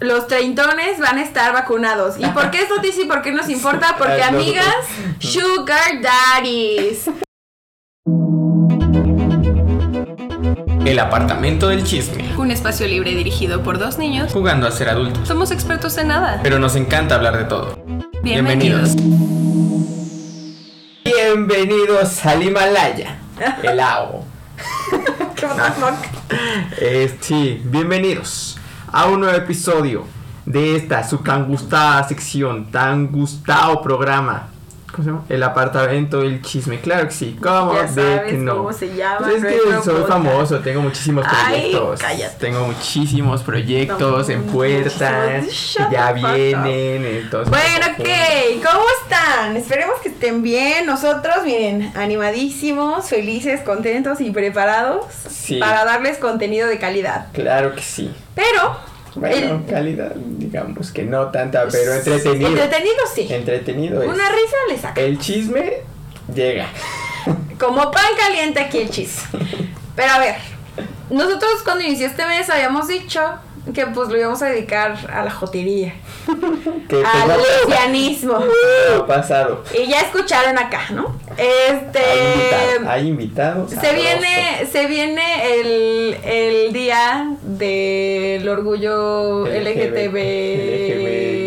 los treintones van a estar vacunados. ¿Y por qué es noticia y por qué nos importa? Porque amigas, sugar daddies. El apartamento del chisme. Un espacio libre dirigido por dos niños. Jugando a ser adultos. Somos expertos en nada. Pero nos encanta hablar de todo. Bienvenidos. Bienvenidos al Himalaya. El AO. ¿Qué? Eh, sí, bienvenidos a un nuevo episodio de esta su tan gustada sección, tan gustado programa. ¿Cómo se llama? El apartamento del chisme. Claro que sí. ¿Cómo Ya de sabes que no? cómo se llama Pues es que soy podcast. famoso, tengo muchísimos Ay, proyectos. cállate. Tengo muchísimos proyectos No, en puertas muchísimos. ya vienen. Entonces, Bueno, ok, ¿cómo están? Esperemos que estén bien. Nosotros, miren, animadísimos, felices, contentos y preparados Sí. para darles contenido de calidad. Claro que sí. Pero, Bueno, calidad, digamos que no tanta, pero entretenido. entretenido sí. Entretenido es. Una risa le saca. El chisme llega. Como pan caliente aquí el chis. Pero a ver, nosotros cuando inició este mes habíamos dicho que pues lo íbamos a dedicar a la jotería, Que al pues, lesbianismo. no ha pasado. Y ya escucharon acá, ¿no? Hay invitado. Este... Hay invitados. Se viene, se viene el, el día del orgullo LGTB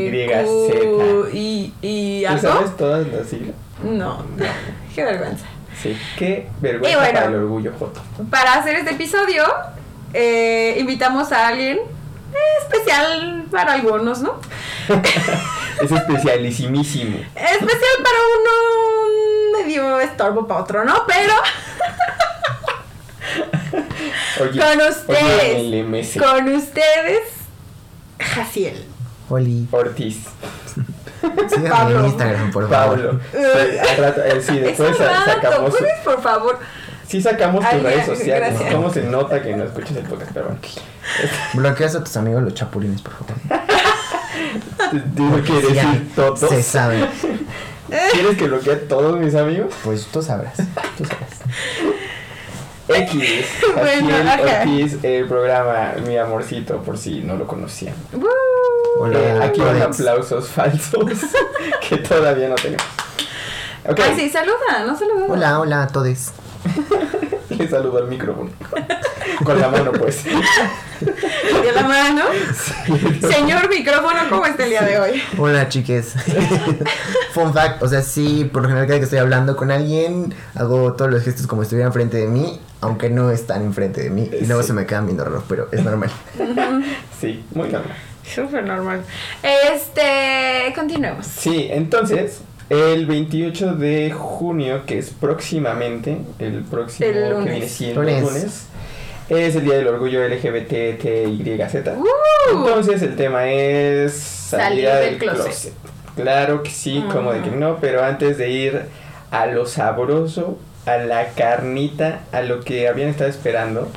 LGBYZ. y, y ¿Tú algo. sabes todas las siglas? No, qué vergüenza. Sí. Qué vergüenza Y bueno. para el orgullo Joto. Para hacer este episodio, eh, invitamos a alguien especial para algunos, ¿no? es especialísimísimo. Especial para uno, medio estorbo para otro, ¿no? Pero Oye, con ustedes, con ustedes, Jaciel. Oli. Ortiz. Síganme Pablo. en Instagram, por favor. Pablo. Rato, eh, sí, Es después sacamos. ¿puedes, por favor? Sí sacamos tus redes sociales. gracias. ¿Cómo se nota que no escuchas el podcast? Pero bueno. Bloqueas a tus amigos los chapulines, por favor. ¿Tú no quieres Ya decir todos? Se sabe. ¿Quieres que bloquee a todos mis amigos? Pues tú sabrás. Tú sabrás. X. Bueno, ajá. Ortiz, el programa Mi Amorcito, por si no lo conocían. ¡Woo! Hola, Eh, aquí van Codex. aplausos falsos que todavía no tenemos. Ay, sí, saluda, no saluda. Hola, hola a todos. le saludo al micrófono. Con la mano, pues. De la mano. Señor micrófono, ¿cómo está el día de hoy? Hola, chiques. Fun fact, o sea, sí, por lo general cada que estoy hablando con alguien, hago todos los gestos como si estuvieran enfrente de mí, aunque no están enfrente de mí. Y luego Sí. se me quedan viendo raro, pero es normal. Sí, muy normal. Súper normal. Este, continuemos. Sí, entonces, el 28 de junio, que es próximamente, el próximo El lunes. que viene siendo el Lunes. lunes, es el Día del Orgullo LGBTTYZ. ¡Uh! Entonces, el tema es Salir salida del del closet. closet. Claro que sí, como de que Ujú. no, pero antes de ir a lo sabroso, a la carnita, a lo que habían estado esperando.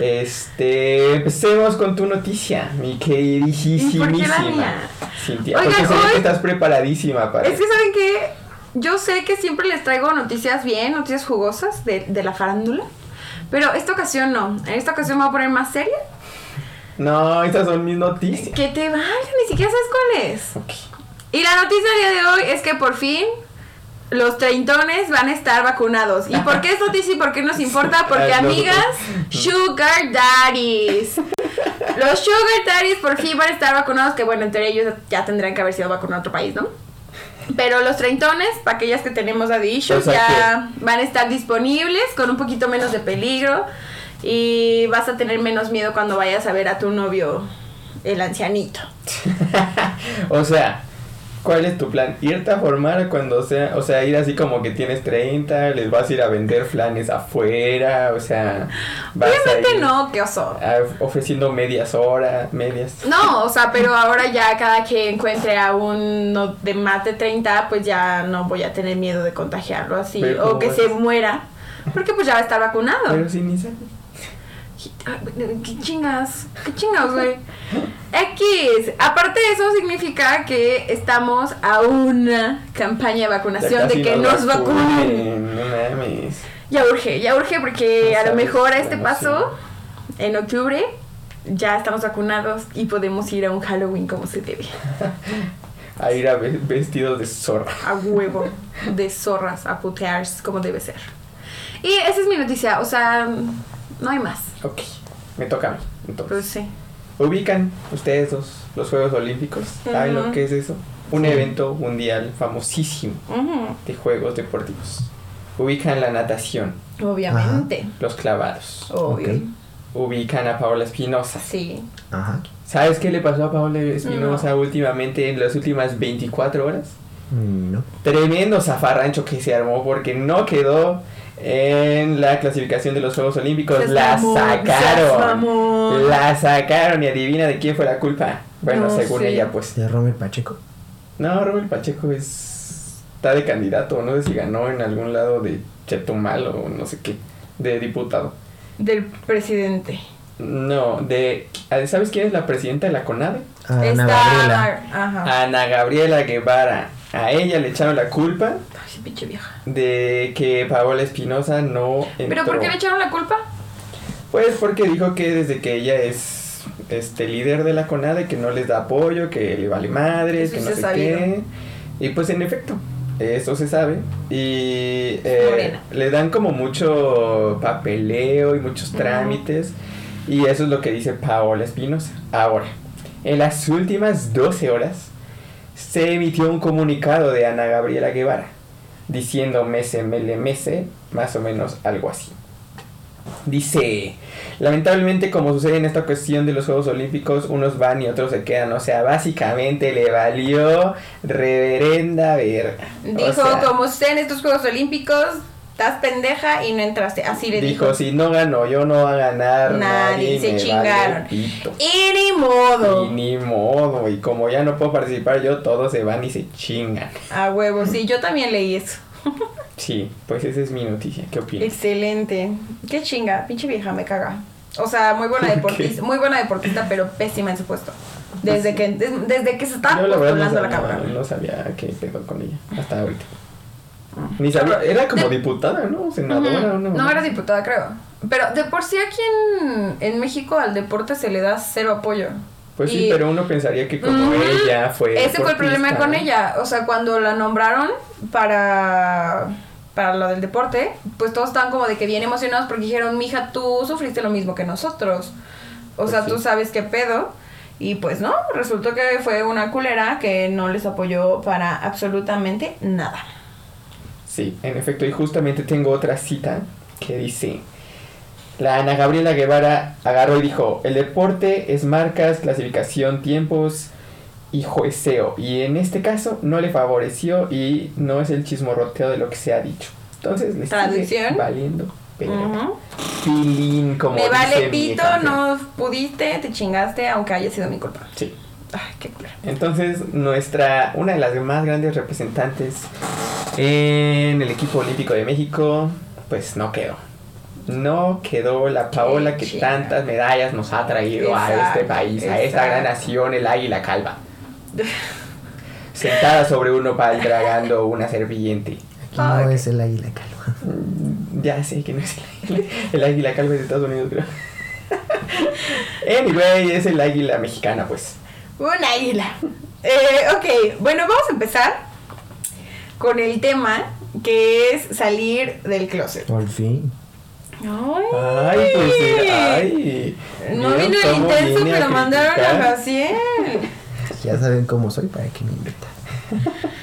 Este, empecemos con tu noticia, mi ¿Y por qué la queridísima? Cintia. Oigan, porque sé que hoy- estás preparadísima para Es que, ¿saben qué? Yo sé que siempre les traigo noticias bien, noticias jugosas de, de la farándula. Pero esta ocasión no. En esta ocasión me voy a poner más seria. No, estas son mis noticias. Que te valga, ni siquiera sabes cuál es. Ok. Y la noticia del día de hoy es que por fin los treintones van a estar vacunados. ¿Y por qué es noticia y por qué nos importa? Porque Ay, no. amigas, sugar daddies. Los sugar daddies por fin van a estar vacunados, que bueno, entre ellos ya tendrán que haber sido vacunados en otro país, ¿no? Pero los treintones, para aquellas que tenemos issues, O sea ya van a estar disponibles con un poquito menos de peligro. Y vas a tener menos miedo cuando vayas a ver a tu novio, el ancianito. o sea, ¿cuál es tu plan? ¿Irte a formar cuando sea, o sea, ir así como que tienes 30, les vas a ir a vender flanes afuera, o sea, vas a Obviamente ir no, qué oso. ofreciendo medias horas, medias. No, o sea, pero ahora ya cada que encuentre a uno de más de 30, pues ya no voy a tener miedo de contagiarlo así. O ¿cómo que vas? se muera. Porque pues ya va a estar vacunado. Pero sin ni. Ay, ¿Qué chingas? ¿Qué chingas, güey? X. Aparte de eso significa que estamos a una campaña de vacunación de que nos vacunen. Ya urge, ya urge porque No a lo mejor a este paso, en octubre, ya estamos vacunados y podemos ir a un Halloween como se debe. A ir a ve- vestidos de zorra. A huevo de zorras, a putear como debe ser. Y esa es mi noticia, o sea, no hay más. Ok, me toca a mí. Entonces, Pues sí. ubican ustedes dos los Juegos Olímpicos. ¿Saben lo que es eso? Un evento mundial famosísimo de Juegos Deportivos. Ubican la natación, Obviamente. los clavados. Obvio. Ubican a Paola Espinosa. Sí. Ajá. ¿Sabes qué le pasó a Paola Espinosa últimamente en las últimas 24 horas? Mm, No. Tremendo zafarrancho que se armó porque no quedó en la clasificación de los Juegos Olímpicos. Seas la mamón, sacaron. La sacaron y adivina de quién fue la culpa. Bueno, No según ella, pues. De Romer Pacheco. No, Robert Pacheco es. Está de candidato. No sé si ganó en algún lado de Chetumal o no sé qué. De diputado. Del presidente. No, de. ¿Sabes quién es la presidenta de la CONADE? Ana Está- Gabriela. Ajá. Ana Gabriela Guevara. A ella le echaron la culpa Ay, pinche vieja. de que Paola Espinosa no entró. ¿Pero por qué le echaron la culpa? Pues porque dijo que desde que ella es este líder de la CONADE que no les da apoyo, que le vale madres, Eso que no sé sabido. qué. Y pues en efecto, eso se sabe. Y eh, le dan como mucho papeleo y muchos trámites. Y eso es lo que dice Paola Espinosa. Ahora, en las últimas 12 horas se emitió un comunicado de Ana Gabriela Guevara diciendo mese, mele, mese, más o menos algo así. Dice, lamentablemente como sucede en esta cuestión de los Juegos Olímpicos, unos van y otros se quedan, o sea, básicamente le valió reverenda verga. O Dijo, sea, como usted en estos Juegos Olímpicos, estás pendeja y no entraste. Así le dijo. dijo, si no gano yo no va a ganar Nadie, nadie, se chingaron. vale pito". Y ni modo. Y ni modo, y como ya no puedo participar yo, todos se van y se chingan. A huevo, sí, yo también leí eso. Sí, pues esa es mi noticia, ¿qué opinas? Excelente. Qué chinga, pinche vieja, me caga. O sea, muy buena ¿Por deportista, qué? muy buena deportista, pero pésima en su puesto. Desde que, des- desde que se Yo la no la no sabía qué pedo con ella, hasta ahorita. Ni sabía, era como De- diputada, ¿no? Senadora. ¿no? No era diputada, creo. Pero de por sí aquí en, en México al deporte se le da cero apoyo. Pues sí, Y- pero uno pensaría que como ella fue. Ese fue el problema con ella. O sea, cuando la nombraron para, para lo del deporte, pues todos estaban como de que bien emocionados porque dijeron, mija, tú sufriste lo mismo que nosotros. O Pues sea, sí. tú sabes qué pedo. Y pues no, resultó que fue una culera que no les apoyó para absolutamente nada. Sí, en efecto, y justamente tengo otra cita que dice. La Ana Gabriela Guevara agarró y dijo, el deporte es marcas, clasificación, tiempos y jueceo. Y en este caso no le favoreció y no es el chismorroteo de lo que se ha dicho. Entonces le Traducción. valiendo. verga. Ujú. Pilín, como Me vale pito, no pudiste, te chingaste, aunque haya sido mi culpa. Sí. Ay, qué culera. Entonces, nuestra, una de las más grandes representantes en el equipo olímpico de México, pues no quedó. No quedó la Paola que tantas medallas nos ha traído a este país, a esta gran nación, el águila calva. Sentada sobre un nopal tragando una serpiente. Aquí no es el águila calva. Mm, Ya sé que no es el águila, el águila calva es de Estados Unidos, creo. Anyway, es el águila mexicana, pues. Un águila. Eh, ok, bueno, vamos a empezar con el tema que es salir del closet. Por fin. Ay, Ay, pues, ay. No ¿Vieron vino el intenso, pero mandaron a? Jaciel. Ya saben cómo soy para que me invitan.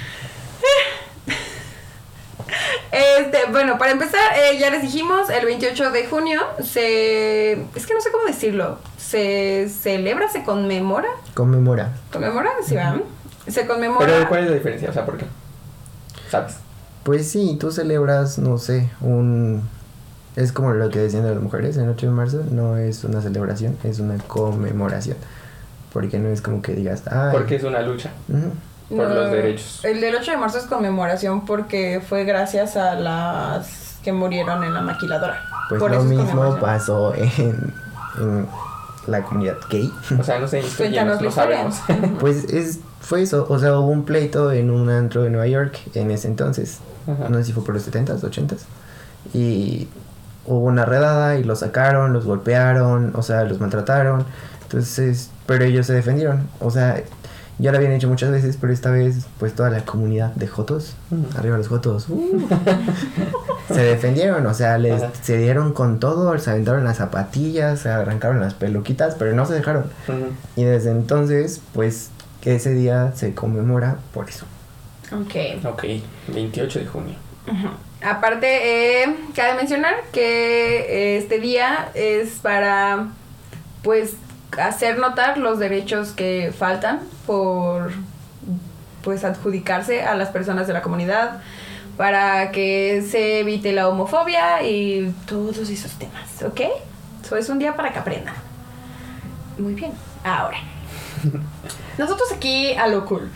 Este, bueno, para empezar, eh, ya les dijimos, el 28 de junio se... Es que no sé cómo decirlo. Se celebra, se conmemora. Conmemora. ¿Conmemora? Sí, ¿verdad? Se conmemora... Pero, ¿cuál es la diferencia? O sea, ¿por qué? ¿Sabes? Pues sí, tú celebras, no sé, un... Es como lo que decían de las mujeres el 8 de marzo, no es una celebración, es una conmemoración. Porque no es como que digas, ah, Porque es una lucha por No, los derechos. El del 8 de marzo es conmemoración porque fue gracias a las que murieron en la maquiladora. pues Por lo mismo pasó en, en la comunidad gay. O sea, no sé, Cuéntanos no sabemos. Pues es, fue eso, o sea, hubo un pleito en un antro de Nueva York en ese entonces. Ajá. No sé si fue por los 70s, 80s. Y hubo una redada y los sacaron, los golpearon, o sea, los maltrataron. Entonces, pero ellos se defendieron. O sea, ya lo habían hecho muchas veces, pero esta vez, pues toda la comunidad de Jotos, arriba los Jotos, uh, se defendieron. O sea, les Ajá. se dieron con todo, se aventaron las zapatillas, se arrancaron las peluquitas, pero no se dejaron. Y desde entonces, pues, que ese día se conmemora por eso. Ok. Ok, 28 de junio. Aparte, eh, cabe mencionar que eh, este día es para, pues, hacer notar los derechos que faltan por, pues, adjudicarse a las personas de la comunidad, para que se evite la homofobia y todos esos temas, ¿ok? Eso es un día para que aprendan. Muy bien, ahora. Nosotros aquí a lo cool.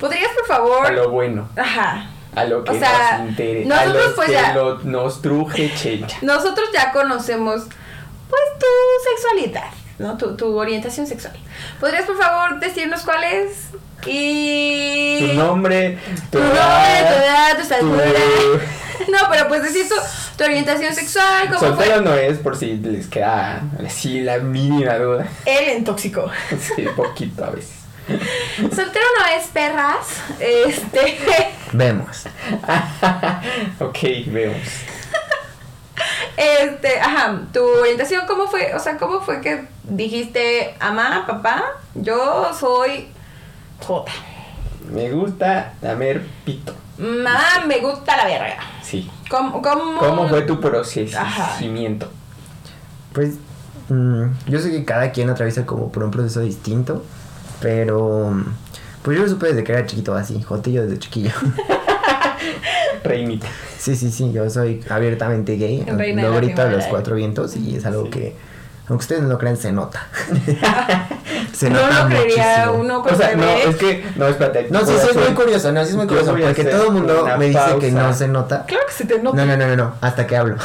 ¿Podrías, por favor? A lo bueno, Ajá. a lo que O sea, nos interesa, a nosotros, pues, que ya- lo- nos truje. Nosotros ya conocemos, pues, tu sexualidad, ¿no? Tu, tu orientación sexual. ¿Podrías, por favor, decirnos cuál es? Y... Tu nombre, Tu tu nombre, tu edad, tu tu- estatura. No, pero pues decir tu, tu orientación sexual, cómo Soltero fue. no es por si les queda así la mínima duda. Él en tóxico. Sí, poquito a veces. Soltero no es perras. Este. Vemos. ok, vemos. Este, ajá, tu orientación, ¿cómo fue? O sea, ¿cómo fue que dijiste, mamá, papá, yo soy J? Me gusta lamer pito. Mamá, me gusta la verga. Sí. ¿Cómo, cómo, ¿Cómo fue tu Ajá. procesamiento? Pues mm, yo sé que cada quien atraviesa como por un proceso distinto, pero mm, pues yo lo supe desde que era chiquito así, jotillo desde chiquillo. Reinita. sí, sí, sí, yo soy abiertamente gay, Reina lo grito a los primavera. cuatro vientos y es algo Sí. que, aunque ustedes no lo crean, se nota. se No nota lo creería muchísimo. uno O cuando sea, se no, es que, no, espérate. No, sí, es muy curioso, no, sí es muy curioso, porque todo el mundo me dice que no se nota. Claro que se te nota. No, no, no, no, no, hasta que hablo.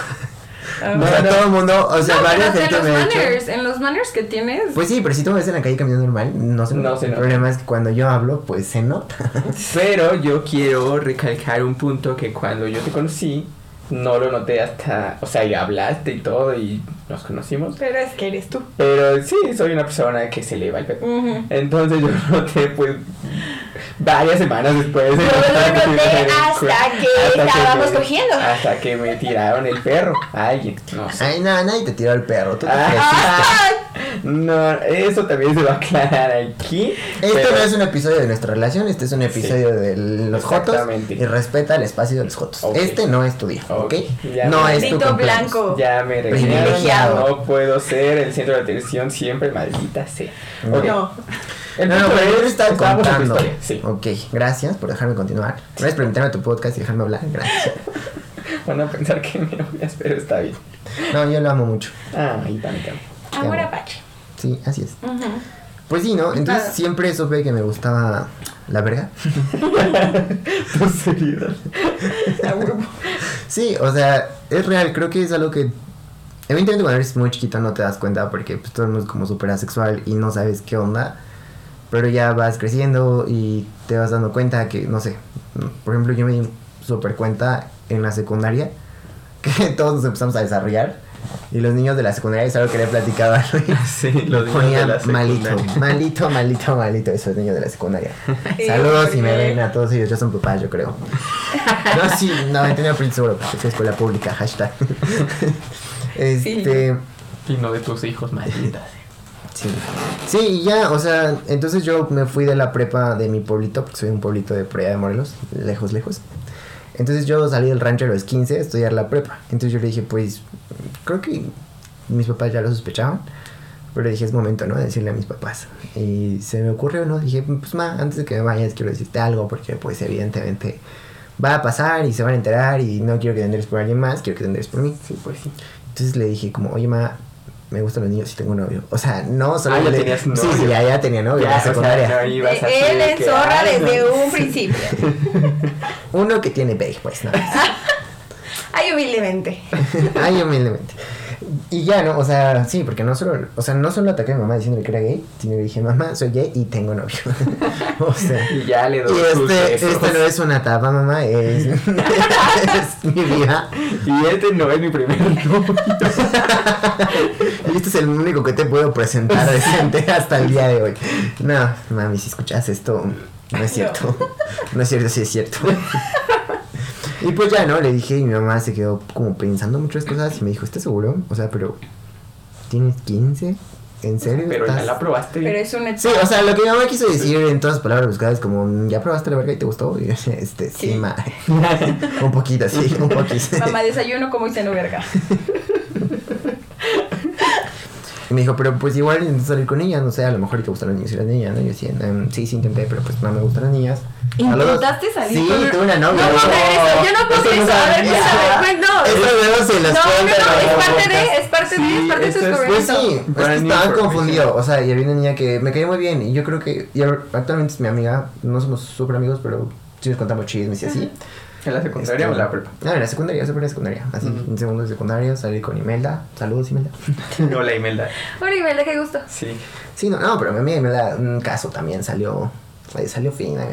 Ah, o sea, no. todo el mundo, o sea, no, varias pero gente en los me ha dicho... manners, en los manners que tienes. Pues sí, pero si tú me ves en la calle caminando normal, no se nota. No se El problema es que cuando yo hablo, pues se nota. Pero yo quiero recalcar un punto que cuando yo te conocí, no lo noté hasta, o sea, y hablaste y todo y nos conocimos. pero es que eres tú. Pero sí, soy una persona que se le va el. Ujú. Entonces yo lo noté pues varias semanas después. Yo lo Hasta que noté me di hasta cuenta- que hasta estábamos me- cogiendo. Hasta que me tiraron el perro a alguien. No sé. Ay, no, nadie te tiró el perro. Tú te Ah. No, eso también se va a aclarar aquí. Este pero- no es un episodio de nuestra relación, este es un episodio de los jotos. Y respeta el espacio de los jotos. Este no es tu día, ¿ok? Ok, ya No me- es tu blanco. Ya me Privilegiado. no puedo ser el centro de atención siempre, maldita sea. No. El No, no, pero yo te estaba contando. historia, Sí. Ok, gracias por dejarme continuar. Gracias por invitarme a tu podcast y dejarme hablar. Gracias. Van a pensar que me odias, pero está bien. No, yo lo amo mucho. Ay, tan tan. Amor amo. apache. Sí, así es. Ujú. Pues sí, ¿no? Entonces Ah. siempre supe que me gustaba la verga. Tu seriedad. Sí, o sea, es real, creo que es algo que evidentemente cuando eres muy chiquito no te das cuenta porque pues todo el mundo es como súper asexual y no sabes qué onda, pero ya vas creciendo y te vas dando cuenta que, no sé, por ejemplo yo me di súper cuenta en la secundaria que todos nos empezamos a desarrollar y los niños de la secundaria es algo que le he platicado a Luis. Sí, los niños ponía de la malito, malito, malito, malito esos niños de la secundaria. Saludos si me ven a todos ellos, ya son papás, yo creo. No, sí, no, he tenido print seguro soy escuela pública, hashtag. Este, Y no de tus hijos, maldita. Sí. Sí, y ya, o sea, entonces yo me fui de la prepa de mi pueblito, porque soy un pueblito de allá de Morelos, lejos, lejos. Entonces yo salí del rancho a los 15 a estudiar la prepa. Entonces yo le dije, pues, creo que mis papás ya lo sospechaban. Pero dije, es momento, ¿no? De decirle a mis papás. Y se me ocurrió, ¿no? Dije, pues, ma, antes de que me vayas, quiero decirte algo, porque, pues, evidentemente va a pasar y se van a enterar y no quiero que te enteres por alguien más, quiero que te enteres por mí. Sí, pues sí. Entonces le dije, como, oye, ma, me gustan los niños y tengo novio. O sea, no solo. Ah, ya le- tenías Sí, novio. sí, ya, ya tenía novio en la o sea, secundaria. no ibas así Él es que, zorra ay, no. desde un principio. Uno que tiene B, pues, no. Ay, humildemente. Ay, humildemente. Y ya, ¿no? O sea, sí, porque no solo, o sea, no solo ataqué a mi mamá diciéndole que era gay, sino le dije, mamá, soy gay y tengo novio. o sea. Y ya le Y doy sus este, este no es una etapa, mamá, es, es mi vida. Y este no es mi primer novio. Y este es el único que te puedo presentar decente hasta el día de hoy. No, mami, si escuchas esto, no es cierto. No es cierto, sí es cierto. Y pues ya, ¿no? Le dije y mi mamá se quedó como pensando muchas cosas y me dijo, ¿estás seguro? O sea, pero... ¿Tienes 15? ¿En serio? Pero ya ¿Estás- la probaste. Pero es un Sí, o sea, lo que mi mamá quiso decir en todas las palabras buscadas como, ¿ya probaste la verga y te gustó? Y yo, este, sí, Sí. ma. un poquito, sí, un poquito. Mamá, desayuno como y ceno verga. Y me dijo, pero pues igual intenté salir con ella, no sé, a lo mejor te gustan las niñas y las niñas, ¿no? Y yo decía, "Em, sí, sí intenté, pero pues no me gustan las niñas. ¿Intentaste salir Sí, con- tuve una No novia. puedo creer eso, yo no puedo Eso no. A ver, cuen- no. Eso se los No, no, no, en es parte de, es parte de, es parte de eso tu es- Pues sí, es que estaban confundidos. O sea, y había una niña que me caía muy bien. Y yo creo que y actualmente es mi amiga. No somos súper amigos, pero sí nos contamos chismes y así. ¿En la secundaria Este, o la prepa? No, en la secundaria, súper en la secundaria. Así, Ujú. en segundo de secundaria salí con Imelda. Saludos, Imelda. Hola, Imelda. Hola, Imelda, qué gusto. Sí. Sí, no, no, pero mi amiga Imelda, un caso también salió. Ay, Salió fina.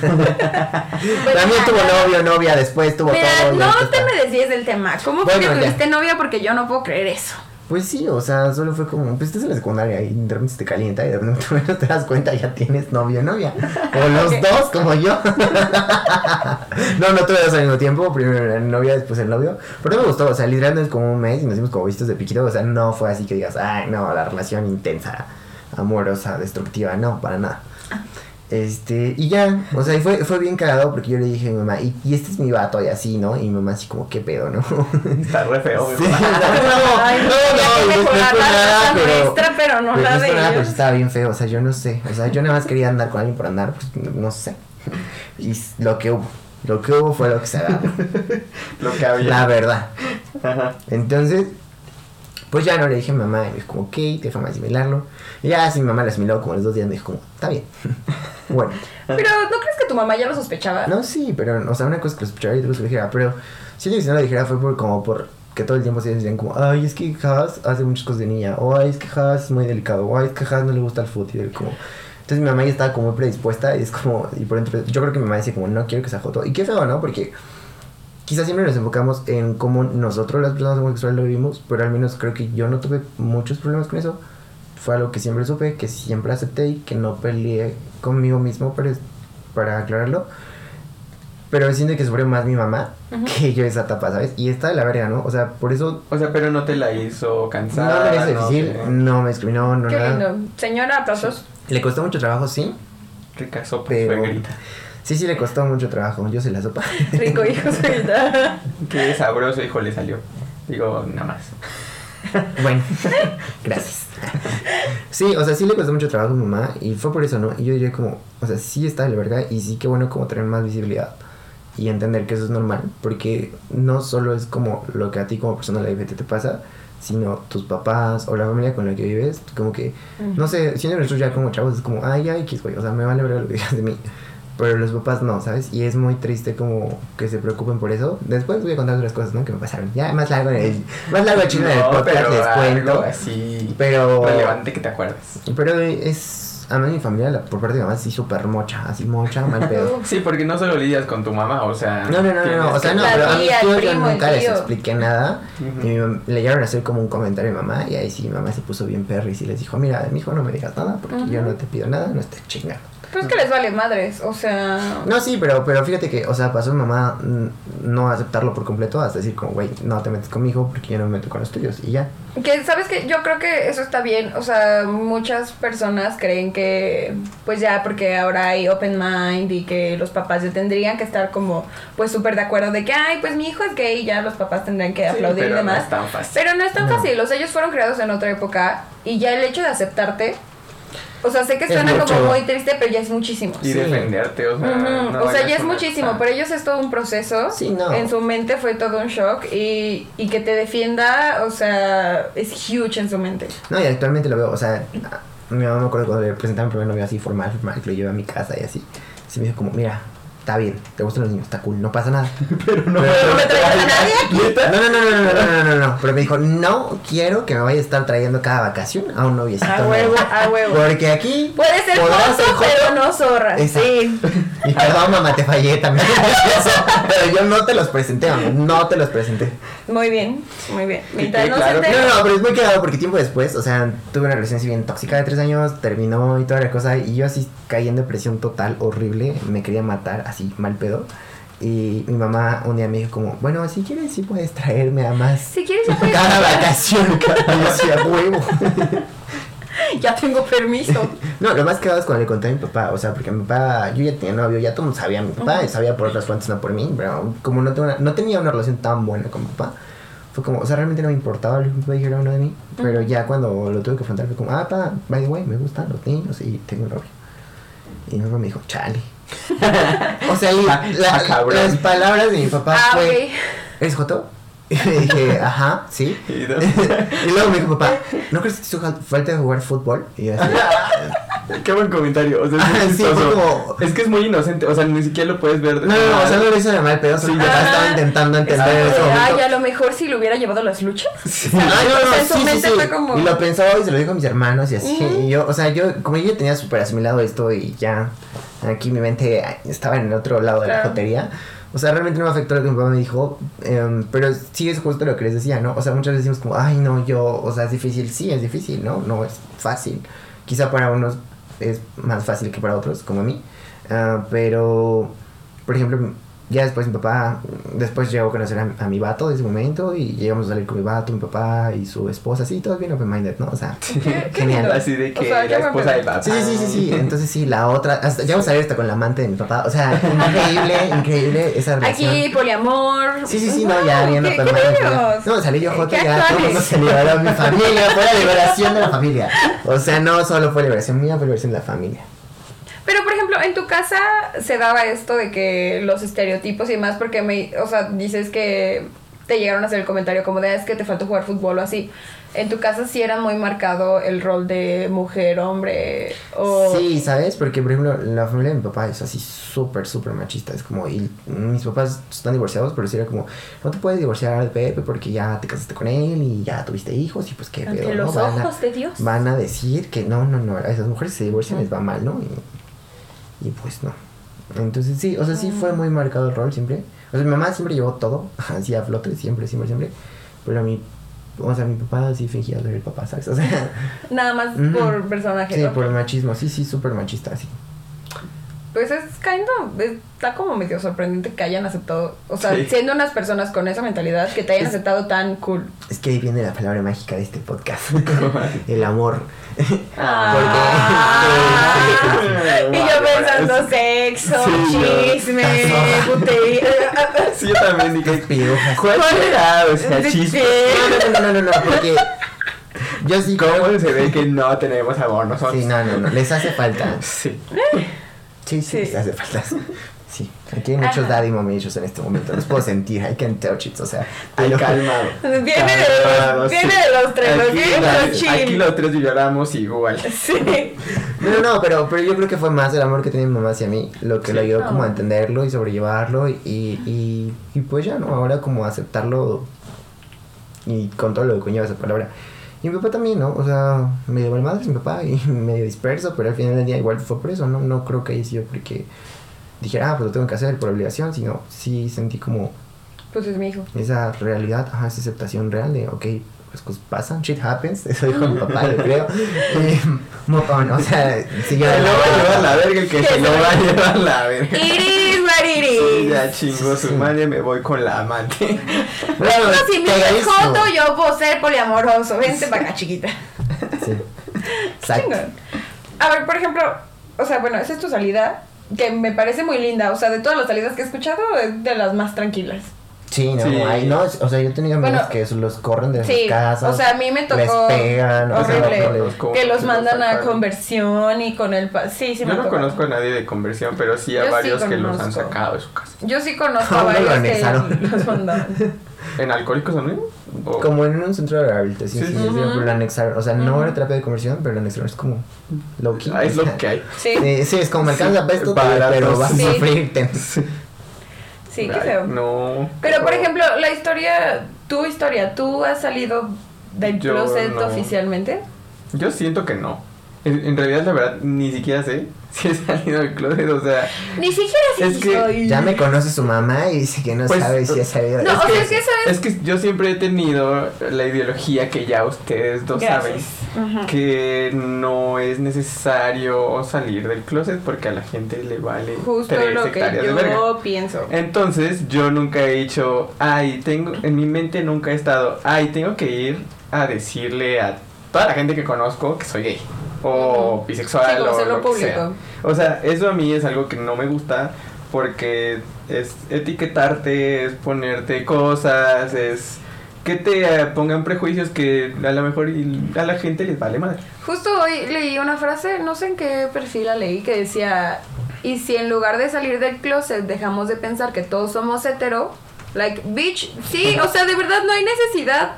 También tuvo novio, novia, después tuvo Mira, todo. no te está- me desvíes del tema. ¿Cómo fue Bueno, que tuviste novia? Porque yo no puedo creer eso. Pues sí, o sea, solo fue como, pues estás en la secundaria y de repente se te calienta y de repente te das cuenta ya tienes novio novia. O los dos, como yo. no, no tuve dos al mismo tiempo, primero la novia, después el novio. Pero me gustó, o sea, literalmente es como un mes y nos dimos como vistos de piquito, o sea, no fue así que digas, ay, no, la relación intensa, amorosa, destructiva, no, para nada. Este, y ya, o sea, y fue, fue bien cagado porque yo le dije a mi mamá, y, y este es mi vato y así, ¿no? Y mi mamá así como, ¿qué pedo, no? Está re feo, Sí, mi no, mamá. no, Ay, no, ya que no, no, no fue la nada, pero- nuestra, pero no pero la no de nada, pero estaba bien feo, o sea, yo no sé, o sea, yo nada más quería andar con alguien por andar, pues no, no sé. Y lo que hubo, lo que hubo fue lo que se da, Lo que había. la verdad. Ajá. Entonces, pues ya no le dije a mi mamá, y me dijo como, ok, déjame asimilarlo. Y ya así mi mamá lo asimiló como los dos días, me dijo como, está bien. Bueno, Pero ¿no crees que tu mamá ya lo sospechaba? no, sí, pero, o sea, una cosa es que lo escuchara y otra cosa que lo dijera, pero siento que si no lo dijera fue por, como por que todo el tiempo se decían como, ay, es que Haas hace muchas cosas de niña, o ay, es que Haas es muy delicado, o ay, es que Haas no le gusta el fútbol, y como... Entonces mi mamá ya estaba como predispuesta y es como, y por dentro, yo creo que mi mamá decía como, no quiero que sea joto. Y qué feo, ¿no? Porque quizás siempre nos enfocamos en cómo nosotros las personas homosexuales lo vivimos, pero al menos creo que yo no tuve muchos problemas con eso. Fue algo que siempre supe, que siempre acepté y que no peleé conmigo mismo para, para aclararlo. Pero siento que sufrió más mi mamá Ujú. que yo esa etapa, ¿sabes? Y está de la verga, ¿no? O sea, por eso O sea, pero no te la hizo no cansada. me hizo difícil, te- no me discriminó, no Qué nada. lindo. Señora, aplausos. Le costó mucho trabajo, sí. Rica sopa, Pero- suegrita. Sí, sí, le costó mucho trabajo. Yo sé la sopa. Rico hijo, señorita. Qué sabroso, hijo, le salió. Digo, nada más. Bueno, gracias. Sí, o sea, sí le costó mucho trabajo a mi mamá y fue por eso, ¿no? Y yo diría como, o sea, sí está de la verga y sí que bueno como tener más visibilidad y entender que eso es normal, porque no solo es como lo que a ti como persona LGBT te pasa, sino tus papás o la familia con la que vives, como que, no sé, siendo nosotros ya como chavos es como, ay, ay, qué güey, o sea, me vale verga lo que digas de mí. Pero los papás no, ¿sabes? Y es muy triste como que se preocupen por eso. Después voy a contar otras cosas, ¿no? Que me pasaron. Ya, más largo en el, más largo el chino en el No, podcast pero les algo cuento. así Pero. relevante que te acuerdes. Pero es. Además, mi familia, la- por parte de mi mamá, sí, súper mocha. Así mocha, mal pedo. Sí, porque no solo lidias con tu mamá, o sea... No, no, no, no. O sea, no, pero a mis tíos yo nunca les expliqué nada. Ujú. Y mi mam- le llegaron a hacer como un comentario a mi mamá. Y ahí sí, mi mamá se puso bien perra y sí les dijo: Mira, mi hijo, no me digas nada porque yo no te pido nada, no estés chingando. Pues es que les vale madres, o sea... No, sí, pero, pero fíjate que, o sea, pasó mi mamá mm, no aceptarlo por completo hasta decir, como, güey, no te metes conmigo porque yo no me meto con los tuyos. Y ya. Que sabes que yo creo que eso está bien, o sea, muchas personas creen que pues ya porque ahora hay open mind y que los papás ya tendrían que estar como pues súper de acuerdo de que ay pues mi hijo es gay y ya los papás tendrán que Sí, aplaudir y pero no demás. es tan fácil. Pero no es tan No. fácil, o sea, ellos fueron creados en otra época y ya el hecho de aceptarte, o sea, sé que suena como muy triste, pero ya es muchísimo. Y Sí. defenderte, o sea... No o sea, ya es muchísimo, pero ellos es todo un proceso. Sí, no. En su mente fue todo un shock y, y que te defienda, o sea, es huge en su mente. No, y actualmente lo veo, o sea, mi mamá me acuerdo cuando le presentaba mi primer novio así formal, formal, que lo llevé a mi casa y así. Sí me dijo como, mira, está bien, te gustan los niños, está cool, no pasa nada. Pero no. Pero no me traigas a nadie aquí. No, no, no, no, no, no, no, no, no. Pero me dijo, no quiero que me vaya a estar trayendo cada vacación a un noviecito. A nuevo. huevo, a huevo. Porque aquí. Puede ser joto, ser joto. pero no zorra. Exacto. Sí. Y perdón, mamá, te fallé también. pero yo no te los presenté, mamá. No te los presenté. Muy bien, muy bien. Mientras Sí, no claro. se No, entere- no, pero es muy cagado porque tiempo después, o sea, tuve una relación así bien tóxica de tres años, terminó y toda la cosa, y yo así caí en depresión total, horrible, me quería matar, así mal pedo. Y mi mamá un día me dijo como, bueno, si quieres sí puedes traerme a más Si quieres, ya puedes. cada vacación. Yo hacía huevo. Ya tengo permiso. No, lo más cagado es cuando le conté a mi papá, o sea, porque mi papá, yo ya tenía novio, ya todo sabía, mi papá sabía por otras fuentes, no por mí, pero como no, tengo una- no tenía una relación tan buena con mi papá, fue como, o sea, realmente no me importaba lo que mi papá dijera de mí, pero ya cuando lo tuve que afrontar fue como, ah, pa, by the way, me gustan los niños y tengo novio. Y mi papá me dijo, chale. o sea, Ah, la- las palabras de mi papá Ah, fue, ok. ¿eres Joto? Y dije, ajá, sí. Y luego me dijo, papá, ¿no crees que te hizo fal- falta de jugar fútbol? Y yo así, Qué buen comentario. O sea, es muy Sí, fue chistoso. como- Es que es muy inocente. O sea, ni siquiera lo puedes ver. No, no, no, o sea, no lo hizo de mal pedo, Sí, estaba intentando entender en ese Ay, a lo mejor si lo hubiera llevado a las luchas. Sí. Ah, no, O no, sea, en su sí, sí, mente sí. fue como- Y lo pensó y se lo dijo a mis hermanos y así. Y yo, o sea, yo, como yo tenía súper asimilado esto y ya aquí mi mente estaba en el otro lado de la jotería. O sea, realmente no me afectó lo que mi papá me dijo. em, pero sí es justo lo que les decía, ¿no? O sea, muchas veces decimos como, ay, no, yo, o sea, es difícil. Sí, es difícil, ¿no? No es fácil. Quizá para unos es más fácil que para otros, como a mí. Ah, pero, por ejemplo, ya después mi papá, después llegó a conocer a, a mi vato de ese momento y llegamos a salir con mi vato, mi papá y su esposa, así, todos bien open-minded, ¿no? O sea, Genial. Así de que O sea, la esposa del papá. Sí, sí, sí, sí, sí. Entonces sí, la otra, hasta ya vamos a ver hasta con la amante de mi papá. O sea, increíble, increíble esa relación. Aquí, poliamor. Sí, sí, sí, no, ya bien qué- open qué minded, bellos. ya. No, salí yo joto, ya todo el mundo se liberó mi familia, fue la liberación de la familia. O sea, no solo fue liberación mía, fue liberación de la familia. Pero, por ejemplo, en tu casa se daba esto de que los estereotipos y demás, porque me, o sea, dices que te llegaron a hacer el comentario como de, "Ah, es que te faltó jugar fútbol o así. En tu casa sí era muy marcado el rol de mujer, hombre, o... Sí, ¿sabes? Porque, por ejemplo, la familia de mi papá es así súper, súper machista. Es como, y mis papás están divorciados, pero sí era como, no te puedes divorciar de Pepe porque ya te casaste con él y ya tuviste hijos y pues qué Ante pedo, ¿no? los Van a- ojos de Dios. van a decir que no, no, no, a esas mujeres se divorcian les va mal, ¿no? Y, y pues no. Entonces sí, o sea, sí fue muy marcado el rol siempre. O sea, mi mamá siempre llevó todo, así a flote, siempre, siempre, siempre. Pero a mí, o sea, mi papá sí fingía ser el papá, ¿sabes? O sea, Nada más por personaje. sí, ¿no? por el machismo, sí, sí, súper machista, sí. Pues es kind of- está como medio sorprendente que hayan aceptado, o sea, Sí. siendo unas personas con esa mentalidad, que te hayan Es- aceptado tan cool. Es que ahí viene la palabra mágica de este podcast. el amor. Ah. y yo pensando sexo, Sí, yo- chisme, putería. Sí, yo también dije. ¿Cuál será? O sea, ¿De chisme. No, no, no, no, no, porque yo sí ¿Cómo se ve que no tenemos amor nosotros? Sí, no, no, no, les hace falta. Sí. Sí, sí, Sí. les hace falta. Sí, aquí hay muchos Ajá. daddy mommy issues en este momento. Los puedo sentir, I can touch it, o sea. Ay, I know- calmado. Viene de los, sí. viene de los tres, Los chill. aquí los tres lloramos igual. Sí. No, no, no, pero, pero yo creo que fue más el amor que tenía mi mamá hacia mí, lo que Sí. lo ayudó como a entenderlo y sobrellevarlo y, y, y pues ya, ¿no? Ahora como aceptarlo y con todo lo que conlleva esa palabra. Y mi papá también, ¿no? O sea, medio mal madre es mi papá y medio disperso, pero al final del día igual fue por eso, ¿no? No creo que haya sido porque dijera, ah, pues lo tengo que hacer por obligación, sino sí sentí como Pues es mi hijo. esa realidad, ajá, esa aceptación real de, ok, pues cosas pasan, shit happens, eso dijo mi papá, yo creo. Y, move on, o sea, siguió Se lo va a llevar la verga el que se lo va a llevar la verga. It is what it Sí, ya chingó su madre, me voy con la amante. Bueno, No, si me cagadísimo. joto, yo puedo ser poliamoroso. Vente para acá, chiquita. Sí. Exacto. A ver, por ejemplo, o sea, bueno, esa es tu salida, que me parece muy linda. O sea, de todas las salidas que he escuchado, es de las más tranquilas. Sí, no, Sí. hay, no, o sea, yo he tenido amigos Bueno, que los corren de Sí, sus casas. o sea, a mí me tocó les pegan, o sea, horrible. que los mandan a conversión y con el... Sí, sí Yo me no tocó. conozco a nadie de conversión, pero sí a Yo sí varios que los han sacado de su casa. Yo sí conozco A varios que los mandaban. ¿En Alcohólicos Anónimos? O- Como en un centro de rehabilitación. Sí, Sí, sí. sí, Ujú. lo anexaron. O sea, no era terapia de conversión, pero lo anexaron. Es como low key. Ah, es lo que hay. Sí, Sí, sí, es como me alcanza Sí, para esto, barato, pero vas sí. a sufrir. sí, qué feo. No. Pero, por ejemplo, la historia, tu historia, ¿tú has salido del Yo closet no. oficialmente? Yo siento que no. En, en realidad, la verdad, ni siquiera sé si he salido del closet, o sea... Ni siquiera sé Es si que soy. Ya me conoce su mamá y dice que no Pues, sabe si ha salido. No, de- o sea, es que es. Que yo siempre he tenido la ideología que ya ustedes dos Gracias. saben, Ujú. que no es necesario salir del closet porque a la gente le vale Justo tres lo que hectáreas de verga. yo pienso. Entonces yo nunca he dicho, ay, tengo, en mi mente nunca he estado, ay, tengo que ir a decirle a toda la gente que conozco que soy gay o bisexual Sí, como o que sea. O sea, eso a mí es algo que no me gusta porque es etiquetarte, es ponerte cosas, es que te eh, pongan prejuicios que a lo mejor a la gente les vale madre. Justo hoy leí una frase, no sé en qué perfil la leí, que decía, y si en lugar de salir del closet dejamos de pensar que todos somos hetero, like, bitch, sí, o sea, de verdad no hay necesidad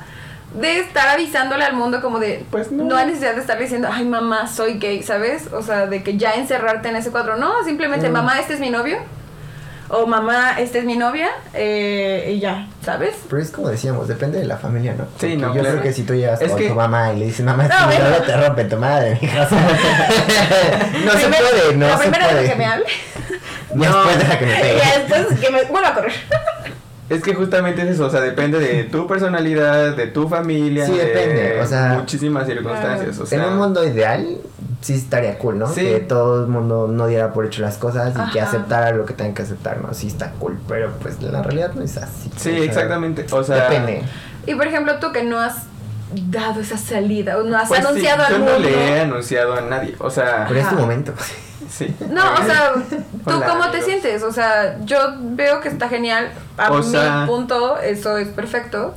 de estar avisándole al mundo como de, Pues no. no hay necesidad de estar diciendo, ay mamá, soy gay, ¿sabes? O sea, de que ya encerrarte en ese cuadro, no, simplemente, Mm. mamá, este es mi novio, o mamá, esta es mi novia, eh, y ya, ¿sabes? Pero es como decíamos, depende de la familia, ¿no? Sí, Porque no, Yo claro. creo que si tú llegas Es con que- tu mamá y le dices, mamá, No, si mi bueno. novio te rompe tu madre, sea, no se Primero- puede, no La se primera puede. vez que me hable, Después deja que me y pegue. ya después que me vuelva a correr. Es que justamente es eso, o sea, depende de tu personalidad, de tu familia, Sí, depende, de o sea, muchísimas circunstancias, o sea, en un mundo ideal, sí estaría cool, ¿no? Sí. Que todo el mundo no diera por hecho las cosas y que aceptara lo que tengan que aceptar, ¿no? Sí está cool, pero pues la realidad no es así. Sí, o sea, exactamente, o sea, Depende. Y por ejemplo, tú que no has dado esa salida o no has pues sí, anunciado yo no le he anunciado a nadie, o sea, Pero es tu momento. Sí. No, o sea, ¿tú Hola, cómo te amigos. sientes? O sea, yo veo que está genial. A O mi sea- punto, eso es perfecto.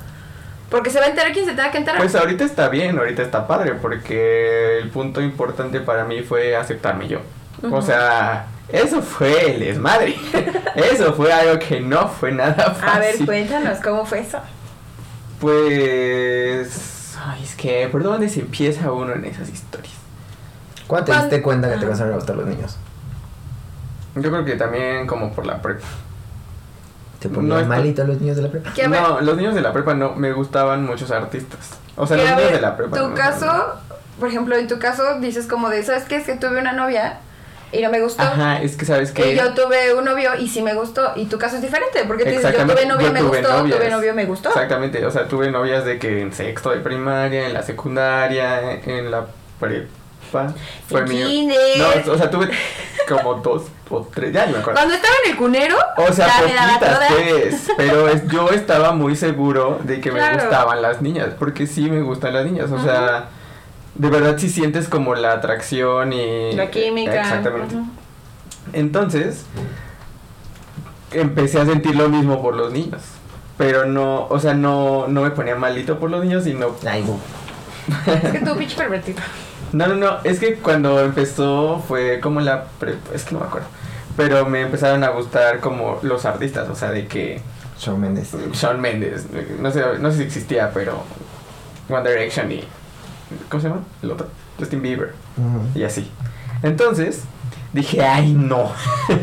Porque se va a enterar quien se tenga que enterar. Pues ahorita está bien, ahorita está padre, porque el punto importante para mí fue aceptarme yo. O sea, eso fue el desmadre. eso fue algo que no fue nada fácil. a ver, cuéntanos, ¿cómo fue eso? Pues. Ay, es que, ¿por dónde se empieza uno en esas historias? ¿Cuándo te ¿Cuándo? diste cuenta que te comenzaron a gustar los niños? Yo creo que también como por la prepa. ¿Te No, ponían esto- malito los niños de la prepa? Que a ver, No, los niños de la prepa no, me gustaban muchos artistas. O sea, que los a niños ver, de la prepa. tu no, caso, no, no. por ejemplo, en tu caso dices como de, ¿sabes qué? Es que tuve una novia y no me gustó. Ajá, es que sabes que. Y yo tuve un novio y sí me gustó. Y tu caso es diferente, porque tú dices, yo tuve novia, yo me tuve gustó, novias. tuve novio, me gustó. Exactamente, o sea, tuve novias de que en sexto de primaria, en la secundaria, en la prepa. Fue mi. kinder. No, o sea, tuve como dos o tres, ya ni me acuerdo. Cuando estaba en el cunero, O sea, me poquitas pues, pero es- yo estaba muy seguro de que me Claro. gustaban las niñas, porque sí me gustan las niñas, o sea, de verdad sí sientes como la atracción y... La química. Exactamente. Ujú. Entonces, empecé a sentir lo mismo por los niños, pero no, o sea, no, no me ponía malito por los niños, sino... Ay, bu- Es que tú, pinche pervertido. No, no, no, es que cuando empezó fue como la... pre- es que no me acuerdo, pero me empezaron a gustar como los artistas, o sea, de que... Shawn Mendes. Shawn Mendes, no sé, no sé si existía, pero One Direction y ¿cómo se llama? El otro, Justin Bieber Ujú. y así. Entonces dije, ay no,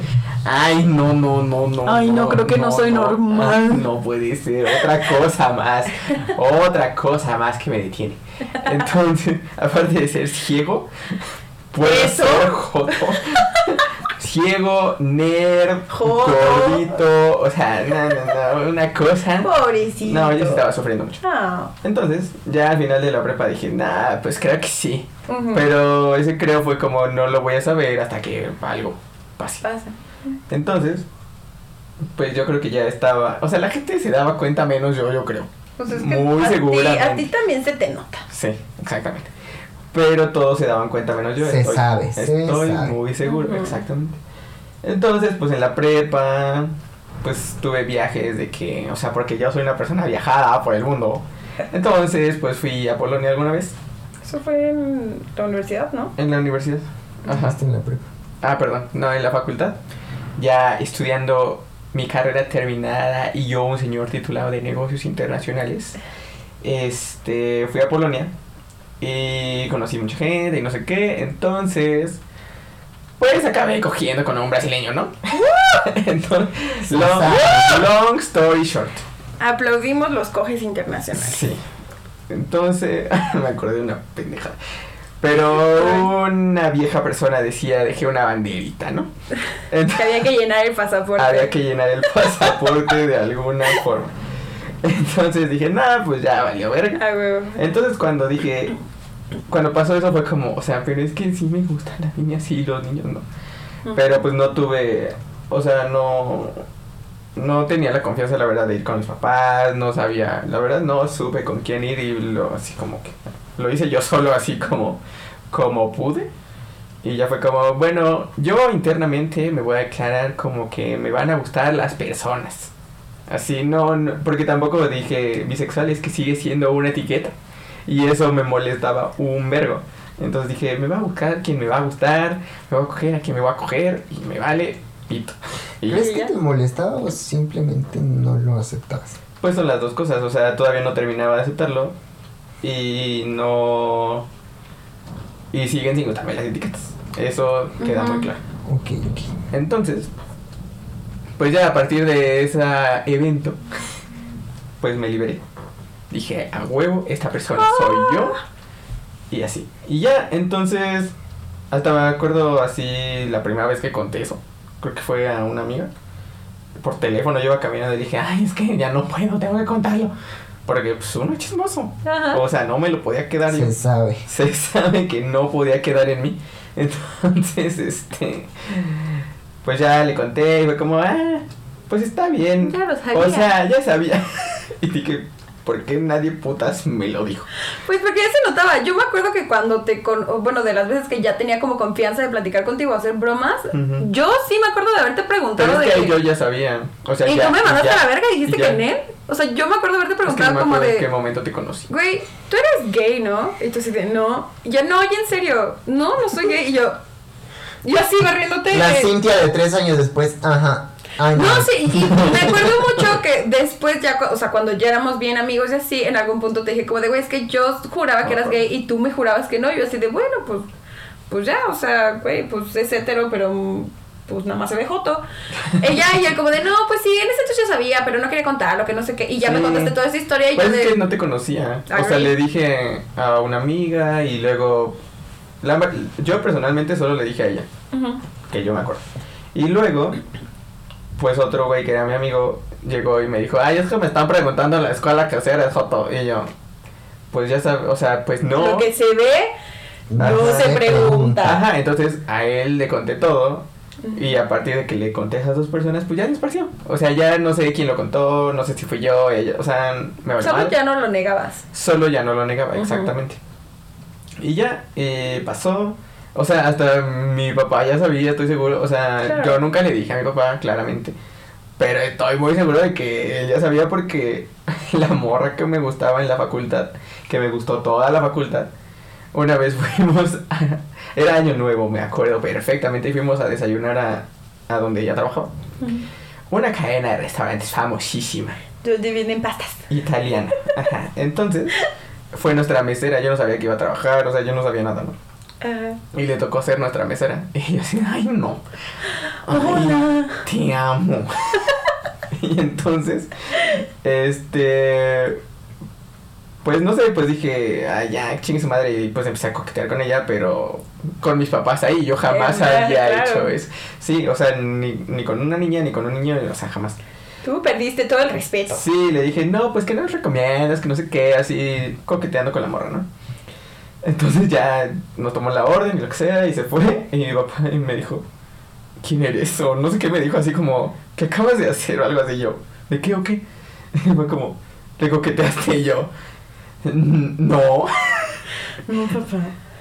ay no, no, no, no. Ay, no, creo que no soy normal. ay, no puede ser, otra cosa más, otra cosa más que me detiene. Entonces, aparte de ser ciego, puedo ¿Eso? ser joto. Ciego, nerd, Joto. gordito, o sea, no, no, no, una cosa. Pobrecito. No, yo estaba sufriendo mucho. Ah. Entonces, ya al final de la prepa dije, nah, pues creo que sí. Pero ese creo fue como, no lo voy a saber hasta que algo pase. Pasa. Entonces, pues yo creo que ya estaba, o sea, la gente se daba cuenta menos yo, yo creo. Pues es que Muy a ti, seguramente. a ti también se te nota. Sí, exactamente. Pero todos se daban cuenta menos yo. Se sabe, se Estoy sabe. muy seguro, exactamente. Entonces, pues en la prepa, pues tuve viajes de que, o sea, porque yo soy una persona viajada por el mundo. Entonces, pues fui a Polonia alguna vez Eso fue en la universidad, ¿no? en la universidad. Ajá. En la prepa. Ah, perdón, no, en la facultad. Ya estudiando mi carrera terminada y yo, un señor titulado de negocios internacionales, este, fui a Polonia y conocí mucha gente y no sé qué. Entonces, pues acabé cogiendo con un brasileño, ¿no? Entonces, long, long story short. Aplaudimos los coges internacionales. Sí. Entonces, me acordé de una pendejada. Pero una vieja persona decía, dejé una banderita, ¿no? que había que llenar el pasaporte. Había que llenar el pasaporte de alguna forma. Entonces dije, nada, pues ya valió verga. Ah, huevo. Entonces cuando dije, cuando pasó eso fue como, o sea, pero es que sí me gustan las niñas y los niños no. Pero pues no tuve, o sea, no, no tenía la confianza, la verdad, de ir con los papás, no sabía, la verdad no supe con quién ir y lo, así como que, lo hice yo solo así como, como pude. Y ya fue como, bueno, yo internamente me voy a declarar como que me van a gustar las personas. Así no, no porque tampoco dije bisexual, es que sigue siendo una etiqueta. Y eso me molestaba un vergo. Entonces dije, me va a buscar quien me va a gustar, me va a coger a quien me va a coger y me vale pito. Y ¿Crees que te molestaba o simplemente no lo aceptabas? pues son las dos cosas, o sea, todavía no terminaba de aceptarlo y no... Y siguen sin gustarme las etiquetas. Eso queda muy claro. Ok, ok. Entonces, pues ya a partir de ese evento, pues me liberé. Dije, a huevo, esta persona soy yo. Y así. Y ya, entonces, hasta me acuerdo así la primera vez que conté eso. Creo que fue a una amiga. Por teléfono yo iba caminando y dije, ay, es que ya no puedo, tengo que contarlo. Porque pues uno es chismoso. Ajá. O sea, no me lo podía quedar yo Se sabe. se sabe que no podía quedar en mí. Entonces, este. Pues ya le conté y fue como, ah, pues está bien. Ya lo sabía. O sea, ya sabía. y dije, ¿por qué nadie putas me lo dijo? Pues porque ya se notaba. Yo me acuerdo que cuando te con, bueno, de las veces que ya tenía como confianza de platicar contigo, hacer bromas, yo sí me acuerdo de haberte preguntado Pero es de que que- yo ya sabía. O sea, y ya, tú me mandaste ya, a la verga y dijiste y ya. que en él. O sea, yo me acuerdo de haberte Es que no preguntado me como acuerdo en de. qué momento te conocí. Güey, tú eres gay, ¿no? Y tú así de, no. Y yo, no, oye, en serio, no, no soy gay. Y yo, yo así iba riéndote. La de- Cintia de tres años después, ajá. Ay, no. No, sí, y me acuerdo mucho que después ya, o sea, cuando ya éramos bien amigos y así, en algún punto te dije como de, güey, es que yo juraba que eras gay y tú me jurabas que no. Y yo así de, bueno, pues, pues ya, o sea, güey, pues es hetero, pero pues nada más se ve joto. Ella y él como de, no, pues sí, en ese entonces yo sabía, pero no quería contarlo, que no sé qué. Y ya me contaste toda esa historia y Pues yo es de... que no te conocía. O sea, le dije a una amiga y luego. la- yo personalmente solo le dije a ella. Que yo me acuerdo. Y luego, pues otro güey que era mi amigo llegó y me dijo, ay, es que me están preguntando en la escuela que si eres joto. Y yo, pues ya sabes, o sea, pues no. Lo que se ve, no se pregunta. Ajá, entonces a él le conté todo. Y a partir de que le conté a esas dos personas, pues ya desapareció. O sea, ya no sé quién lo contó, no sé si fui yo, ella, o sea, me vale Solo ya no lo negabas. Solo ya no lo negaba, Ujú. exactamente. Y ya, eh, pasó. O sea, hasta mi papá ya sabía, estoy seguro. O sea, Claro. yo nunca le dije a mi papá, claramente. Pero estoy muy seguro de que él ya sabía porque la morra que me gustaba en la facultad, que me gustó toda la facultad, una vez fuimos, a- era año nuevo, me acuerdo perfectamente, y fuimos a desayunar a, a donde ella trabajaba. Una cadena de restaurantes famosísima Donde vienen pastas. italiana. Ajá. Entonces, fue nuestra mesera. Yo no sabía que iba a trabajar, o sea, yo no sabía nada, ¿no? Y le tocó ser nuestra mesera. Y yo así, ay, no. Ay, Hola. te amo. y entonces, este. Pues no sé, pues dije, ay, ya, chingue su madre. Y pues empecé a coquetear con ella, pero con mis papás ahí. Yo jamás había claro. hecho eso. Sí, o sea, ni, ni con una niña ni con un niño, o sea, jamás. Tú perdiste todo el respeto. Sí, le dije, no, pues que no les recomiendas, que no sé qué, así coqueteando con la morra, ¿no? Entonces ya nos tomó la orden y lo que sea y se fue. Y mi papá me dijo, ¿quién eres? O no sé qué me dijo, así como, ¿qué acabas de hacer? O algo así. Yo, ¿de qué o qué? Y fue como, ¿le coqueteaste? Y yo, no. No, papá.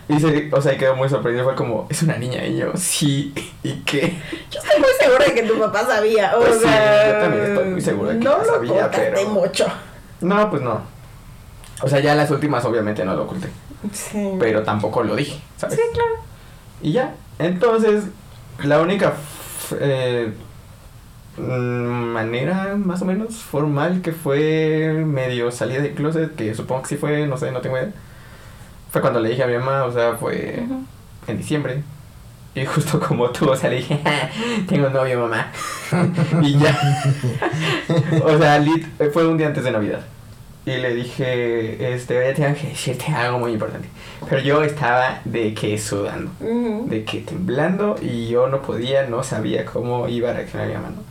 Y se, o sea, quedó muy sorprendido. Fue como, es una niña. Y yo, sí, ¿y qué? Yo estoy muy segura de que tu papá sabía. O Pues sí, sea, yo también estoy muy segura de que no lo sabía, pero- mucho. No, pues no. O sea, ya las últimas obviamente no lo oculté. Sí. Pero tampoco lo dije, ¿sabes? Sí, claro. Y ya. Entonces, la única eh, manera más o menos formal que fue medio salida de closet, que supongo que sí fue, no sé, no tengo idea. Fue cuando le dije a mi mamá, o sea, fue Ujú. en diciembre. Y justo como tú, o sea, le dije, "Ja, tengo novio, mamá. y ya. o sea, lit, fue un día antes de Navidad. Y le dije, este, oye, tengo que decirte algo muy importante. Pero yo estaba de que sudando, de que temblando y yo no podía, no sabía cómo iba a reaccionar mi mamá, ¿no?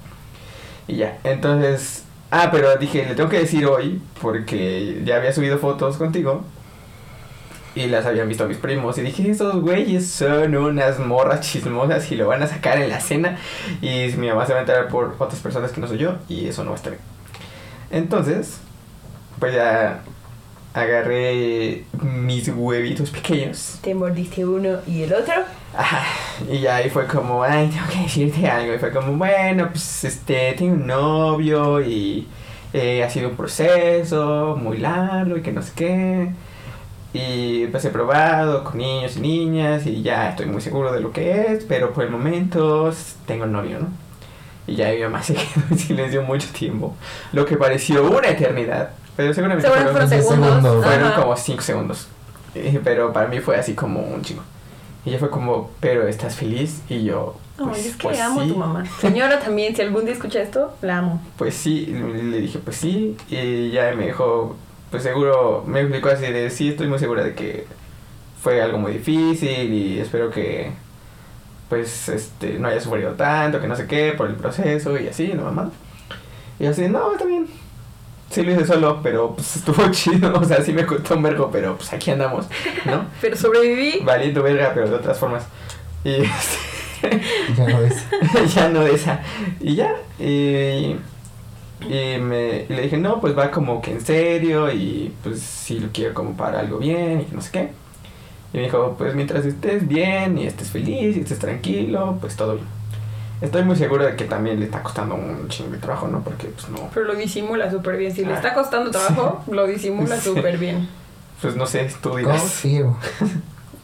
Y ya, entonces, ah, pero dije, le tengo que decir hoy porque ya había subido fotos contigo y las habían visto mis primos y dije, esos güeyes son unas morras chismosas y lo van a sacar en la cena y mi mamá se va a enterar por otras personas que no soy yo y eso no va a estar bien. Entonces, pues ya agarré mis huevitos pequeños Te mordiste uno y el otro. Ajá, y ya ahí fue como, ay, tengo que decirte algo. Y fue como, bueno, pues este, tengo un novio y eh, ha sido un proceso muy largo y que no sé qué. Y pues he probado con niños y niñas y ya estoy muy seguro de lo que es, pero por el momento tengo novio, ¿no? Y ya mi mamá se quedó en silencio mucho tiempo, lo que pareció una eternidad, pero seguramente Seguramente fueron fueron segundos. segundos. fueron Ajá. como 5 segundos. Eh, Pero para mí fue así como un chingo. Y ella fue como, pero estás feliz. Y yo, Ay, pues, es que pues amo a sí. tu mamá. Señora también, si algún día escucha esto, la amo. Pues sí, le dije, pues sí. Y ya me dijo, pues seguro, me explicó así de, sí, estoy muy segura de que fue algo muy difícil y espero que, pues, este, no haya sufrido tanto, que no sé qué, por el proceso y así, ¿no, mamá? Y yo así, no, está bien. Sí lo hice solo, pero pues estuvo chido, o sea, sí me costó un vergo, pero pues aquí andamos, ¿no? Pero sobreviví. Valiendo verga, pero de otras formas. Y este, Ya no ves. ya no de esa. Y ya. Y, y me, y le dije, no, pues va como que en serio. Y pues sí lo quiero como para algo bien y que no sé qué. Y me dijo, pues mientras estés bien y estés feliz y estés tranquilo, pues todo bien. Estoy muy seguro de que también le está costando un chingo de trabajo, ¿no? Porque pues no. Pero lo disimula súper bien. Si le Ah, está costando trabajo, lo disimula Sí. súper bien. Pues no sé, tú dirás. Confío.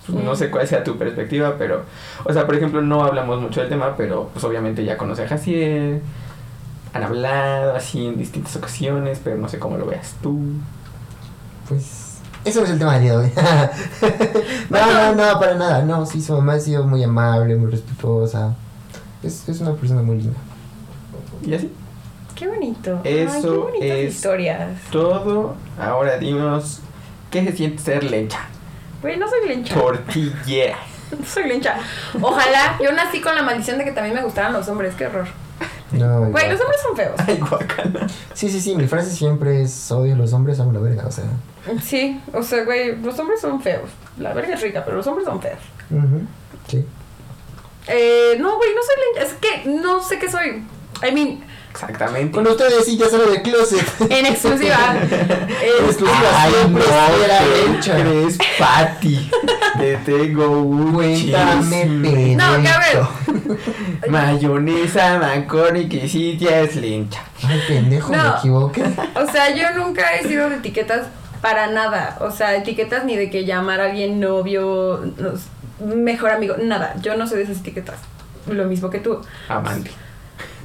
Pues, no sé cuál sea tu perspectiva, pero, o sea, por ejemplo, no hablamos mucho del tema, pero pues obviamente ya conoce a Jaciel, han hablado así en distintas ocasiones, pero no sé cómo lo veas tú. Pues. Eso no es el tema del día de hoy. no, no, no, para nada. No, sí, su mamá ha sido muy amable, muy respetuosa. Es, es una persona muy linda. Y así, Qué bonito. Ay, qué Eso bonitas es- historias. todo. Ahora dinos, ¿qué se siente ser lencha? Güey, no soy lencha. Tortillera. No soy lencha. Ojalá. Yo nací con la maldición de que también me gustaran los hombres. Qué horror. No, Güey, igual. los hombres son feos. Ay, guacala. Sí, sí, sí, mi frase siempre es odio a los hombres, amo la verga, o sea. Sí, o sea, güey, los hombres son feos. La verga es rica, pero los hombres son feos. ujú, Sí. Eh, no, güey, no soy lencha. Es que no sé qué soy. I mean, Exactamente. Con ustedes sí ya sale del closet. en exclusiva. En Es- exclusiva siempre era ¿qué lencha. crees, Patty? Te tengo un Cuéntame, chisme. No, pendejo. Mayonesa, macón y quesilla es lencha. Ay, pendejo, No. me equivoqué. O sea, yo nunca he sido de etiquetas para nada. O sea, etiquetas ni de que llamar a alguien novio, mejor amigo, nada. Yo no soy de esas etiquetas. Lo mismo que tú. Amante.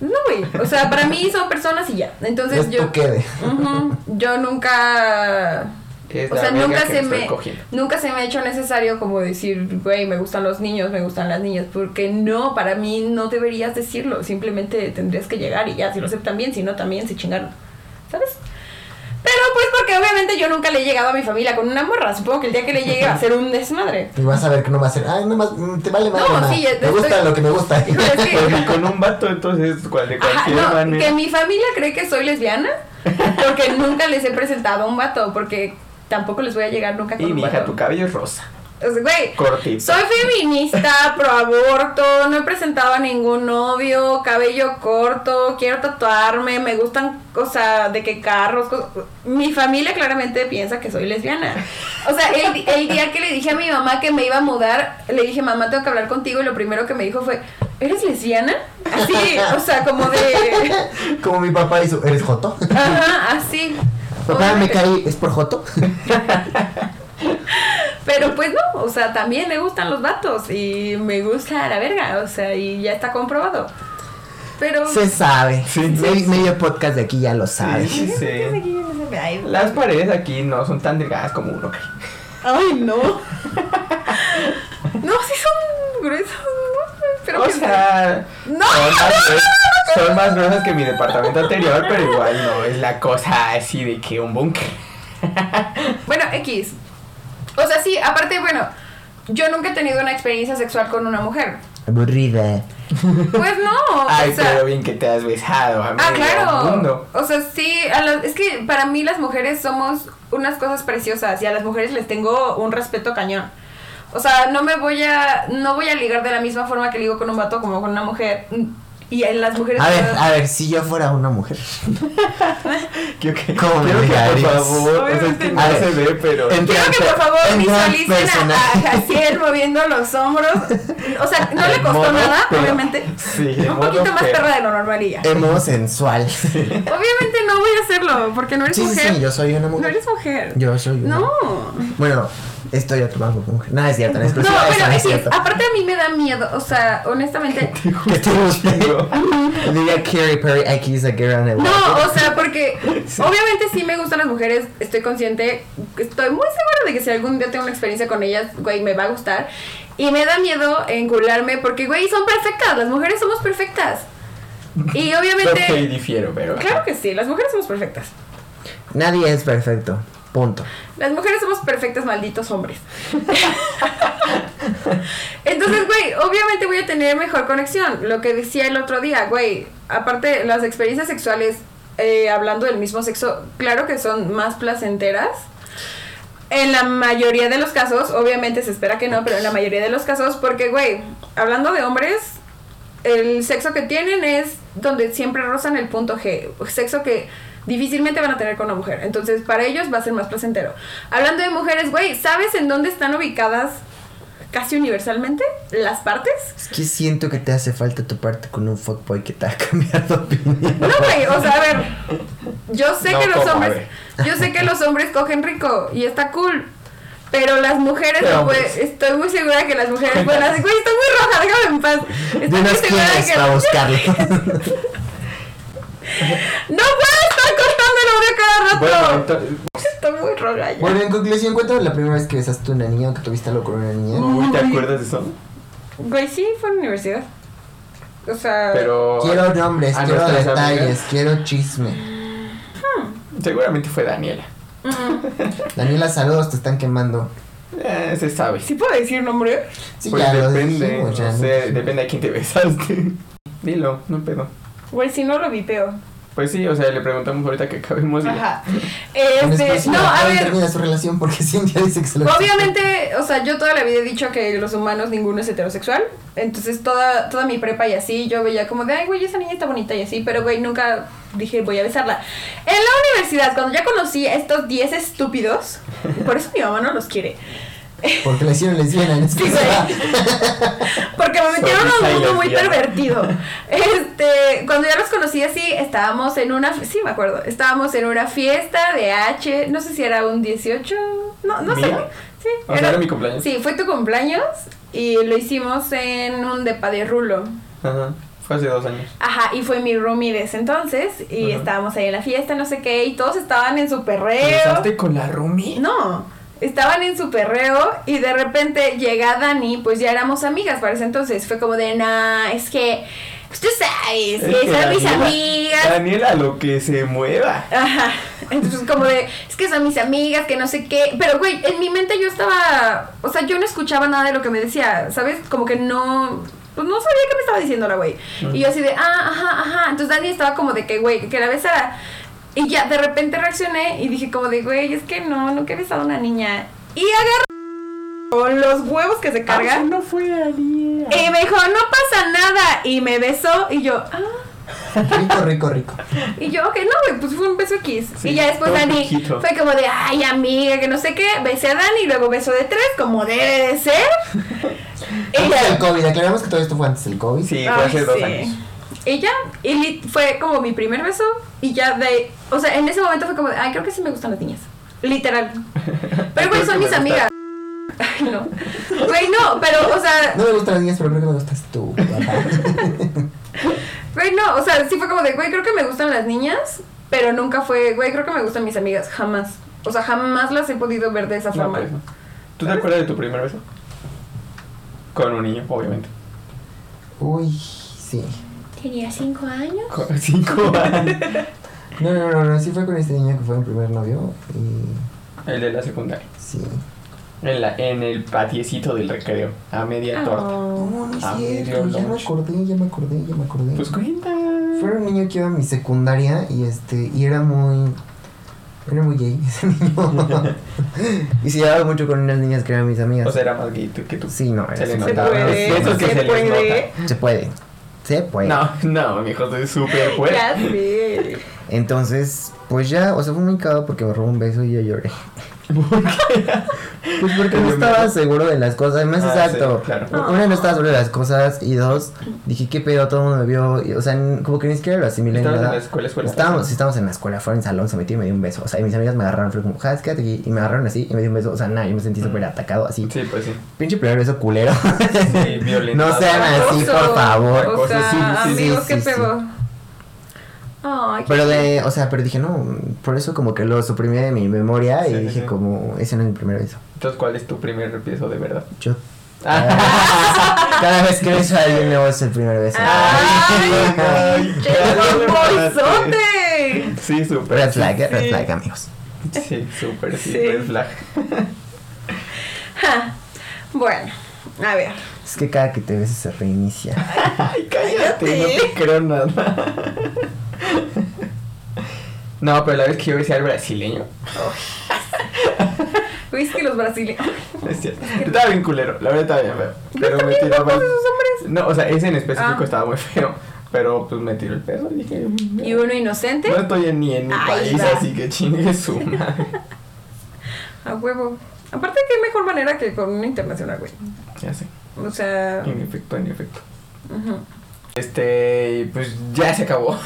No, güey. O sea, para mí son personas y ya. Entonces Es yo. quede. Yo nunca. Es O sea, nunca se me cogiendo. nunca se me ha hecho necesario como decir, güey, me gustan los niños, me gustan las niñas, porque no, para mí no deberías decirlo, simplemente tendrías que llegar y ya, si lo aceptan bien, si no también se chingaron. ¿Sabes? Pero pues porque obviamente yo nunca le he llegado a mi familia con una morra, supongo que el día que le llegue va a ser un desmadre. Y vas a ver que no va a ser. Ay, nomás, mm, te vale madre. No, sí, Me estoy- gusta lo que me gusta. Híjole, es que- Pues ni con un vato, entonces, cual de Ajá, cualquier no, manera. que mi familia cree que soy lesbiana porque nunca les he presentado a un vato, porque tampoco les voy a llegar nunca con Y un mi hija, vato. tu cabello es rosa. O sea, güey, soy feminista, pro aborto, no he presentado a ningún novio, cabello corto, quiero tatuarme, me gustan cosas de que carros, cosas- mi familia claramente piensa que soy lesbiana. O sea, el, el día que le dije a mi mamá que me iba a mudar, le dije, mamá, tengo que hablar contigo y lo primero que me dijo fue, ¿eres lesbiana? Así, o sea, como de... Como mi papá hizo. ¿Eres Joto? Ajá, así. Papá, me caí. ¿Es por Joto? Pero pues no, o sea, también me gustan los vatos y me gusta la verga, o sea, y ya está comprobado. pero... Se sabe. Sí, Me- sí, sí. Medio podcast de aquí ya lo sabe. Sí, sí. Ay, Las paredes aquí no son tan delgadas como uno cree. Ay, no. no, sí son gruesos, ¿no? Pero O que- sea, No, son más, gruesas, son más gruesas que mi departamento anterior, pero igual no es la cosa así de que un búnker. Bueno, X. O sea, sí, aparte, bueno, yo nunca he tenido una experiencia sexual con una mujer. Aburrida. Pues no, Ay, o sea... pero bien que te has besado a Ah, claro. mundo. O sea, sí, a las- es que para mí las mujeres somos unas cosas preciosas y a las mujeres les tengo un respeto cañón. O sea, no me voy a no voy a ligar de la misma forma que ligo con un vato como con una mujer. Y en las mujeres A ver, todas- a ver, si yo fuera una mujer. Quiero que, ¿Cómo me quiero que por favor, o sea, es que Obviamente no no. se ve, pero... En- Quiero que por favor visualicen a, a Jaciel moviendo los hombros. O sea, no le costó modo nada, pero- obviamente. Sí, Un poquito más perra de lo normal y ya. Emo sensual. Obviamente no voy a hacerlo, porque no eres Sí, mujer. sí, yo soy una No mujer. eres mujer. Yo soy una. No. Bueno, estoy banco con mujer. Nada, es cierto, no pero es es aparte a mí me da miedo, o sea, honestamente. Que te. Diga Carrie Perry X a girl on a No, o sea, porque obviamente sí me gustan las mujeres, estoy consciente, estoy muy segura de que si algún día tengo una experiencia con ellas, güey, me va a gustar. Y me da miedo encularme porque, güey, son perfectas, las mujeres somos perfectas. Y obviamente... difiero, pero... Claro que sí, las mujeres somos perfectas. Nadie es perfecto. Punto. Las mujeres somos perfectas, malditos hombres. Entonces, güey, obviamente voy a tener mejor conexión. Lo que decía el otro día, güey. Aparte, las experiencias sexuales, eh, hablando del mismo sexo, claro que son más placenteras. En la mayoría de los casos, obviamente se espera que no, pero en la mayoría de los casos, porque, güey, hablando de hombres, el sexo que tienen es donde siempre rozan el punto G. Sexo que difícilmente van a tener con una mujer. Entonces, para ellos va a ser más placentero. Hablando de mujeres, güey, ¿sabes en dónde están ubicadas casi universalmente las partes? Es que siento que te hace falta toparte con un fuckboy que te ha cambiado de opinión. No, güey, o sea, a ver, yo sé No, que los hombres, yo sé que los hombres cogen rico y está cool. Pero las mujeres, Pero no hombres. puede- estoy muy segura que las mujeres pueden hacer, güey, estoy muy roja, déjame en paz. Estoy muy segura de que para buscarlo. no puedo estar cortando el audio cada Bueno, rato. entonces, Estoy muy roja ya. Bueno, en conclusión, cuéntame la primera vez que besaste a una niña o que tuviste algo con una niña. uy, ¿te acuerdas de eso? Güey, sí, fue en la universidad. O sea, Pero... Quiero nombres, ¿A quiero detalles, amigas? quiero chisme. Seguramente fue Daniela. mm, Daniela, saludos, te están quemando. Eh, se sabe. ¿sí puedo decir nombre? Sí, Pues ya lo depende, dijimos, ya no sé, depende a quién te besaste. Dilo, no pedo. Güey, si no lo vipeo. Pues sí, o sea, le preguntamos ahorita que acabemos de... Ajá. Este, no, a ver, termina su relación porque Cintia dice que se lo Obviamente, o sea, yo toda la vida he dicho que los humanos ninguno es heterosexual. Entonces, toda, toda mi prepa y así, yo veía como de, ay, güey, esa niña está bonita y así. Pero, güey, nunca dije, voy a besarla. En la universidad, cuando ya conocí a estos 10 estúpidos, por eso mi mamá no los quiere. Porque le hicieron lesbiana en Sí, exclusiva. Porque me metieron a un mundo muy pervertido. Este, cuando ya los conocí así, estábamos en una, sí me acuerdo, estábamos en una fiesta de H, no sé si era un 18, no, no sé. Sí, O sea, era mi cumpleaños. Sí, fue tu cumpleaños y lo hicimos en un depa de rulo. Ajá, fue hace dos años. Ajá, y fue mi roomie de ese entonces y Ajá. estábamos ahí en la fiesta, no sé qué, y todos estaban en su perreo. ¿Besaste con la Rumi? No, estaban en su perreo y de repente llega Dani, pues ya éramos amigas para ese entonces. Fue como de, nah, es que, pues tú sabes, Es que son mis amigas. Daniela, lo que se mueva. Ajá. Entonces como de, es que son mis amigas, que no sé qué. Pero güey, en mi mente yo estaba, o sea, yo no escuchaba nada de lo que me decía, ¿sabes? Como que no, pues no sabía qué me estaba diciendo la güey. Y yo así de, ah, ajá, ajá. Entonces Dani estaba como de que, güey, que la besara. Y ya de repente reaccioné y dije como de, güey, es que no, nunca he besado a una niña. Y agarró con los huevos que se cargan. Ah, no fue. Y me dijo, no pasa nada. Y me besó y yo, ah. Rico, rico, rico. Y yo, ok, no, güey, pues fue un beso X. Sí, y ya después Dani poquito. fue como de, ay, amiga, que no sé qué. Besé a Dani y luego beso de tres, como debe de ser. y Antes del. COVID, aclaramos que todo esto fue antes del COVID. Sí, fue Ay, hace dos sí. años. Ya, y fue como mi primer beso. Y ya de, o sea, en ese momento fue como de, ay, creo que sí me gustan las niñas. Literal. Pero, güey, son mis amigas. Ay, no. Güey, no, pero, o sea, No me gustan las niñas, pero creo que me gustas tú. Güey, güey, no, o sea, sí fue como de, güey, creo que me gustan las niñas, pero nunca fue, güey, creo que me gustan mis amigas, jamás. O sea, jamás las he podido ver de esa No, forma. pues no. ¿Tú te acuerdas de tu primer beso? Con un niño, obviamente. Uy, sí. Tenía cinco años. Cinco años. No, no, no, no, sí fue con este niño que fue mi primer novio. Y El de la secundaria. sí. En, la, en el patiecito del recreo. A media torta. Oh. No, no es cierto, ya me acordé, ya me acordé, ya me acordé. Pues cuenta. Fue un niño que iba a mi secundaria y este, y era muy. Era muy gay ese niño. y se llevaba mucho con unas niñas que eran mis amigas. O sea, era más gay tú- que tú. sí, no, Se era le Se notaba. puede, De esos que se se puede. se puede. Se puede. No, no, mi hijo, estoy súper fuerte. Ya sé. Entonces, pues ya, o sea, fue muy cagado porque me robó un beso y yo lloré. Pues porque no estaba seguro de las cosas. Además, Ah, exacto. sí, claro. Una, no estaba seguro de las cosas. Y dos, dije, ¿qué pedo? Todo el mundo me vio. y, o sea, como que ni siquiera lo asimilé. ¿Estabas en nada. la escuela, escuela? Estábamos, sí, estábamos en la escuela, fuera en salón, se metió y me dio un beso. O sea, y mis amigas me agarraron, fue como, "Jas, quédate aquí. Y me agarraron así y me dio un beso. O sea, nada, yo me sentí súper atacado así. Sí, pues sí. Pinche primer beso culero. Sí, violento. No sean así, por favor. O Cosas, sea, sí, amigos, sí, qué sí. pedo. Qué Pero de, o sea, pero dije, no, por eso como que lo suprimí de mi memoria y Sí, dije sí. como, ese no es mi primer beso. Entonces, ¿cuál es tu primer beso de verdad? Yo. Cada vez que beso a alguien nuevo es el primer beso. ¡Ay, ay, bombozote! Sí, súper. Red flag, eh, red flag, amigos. Sí, súper, sí, Sí. red flag. Ja. Bueno, a ver. Es que cada que te beses se reinicia. Ay, cállate, no te creo nada. No, pero la vez que yo besé al brasileño, es que los brasileños. es cierto. Estaba bien culero, la verdad estaba bien feo. Pero me tiró ¿Cómo mal. esos hombres? No, o sea, ese en específico Ah. estaba muy feo. Pero pues me tiró el pedo y dije. Y uno inocente. No estoy ni en mi país, va. así que chingue su madre. A huevo. Aparte, qué mejor manera que con una internacional, güey. Ya sé. O sea. En efecto, en efecto. ujú. Este, pues ya se acabó.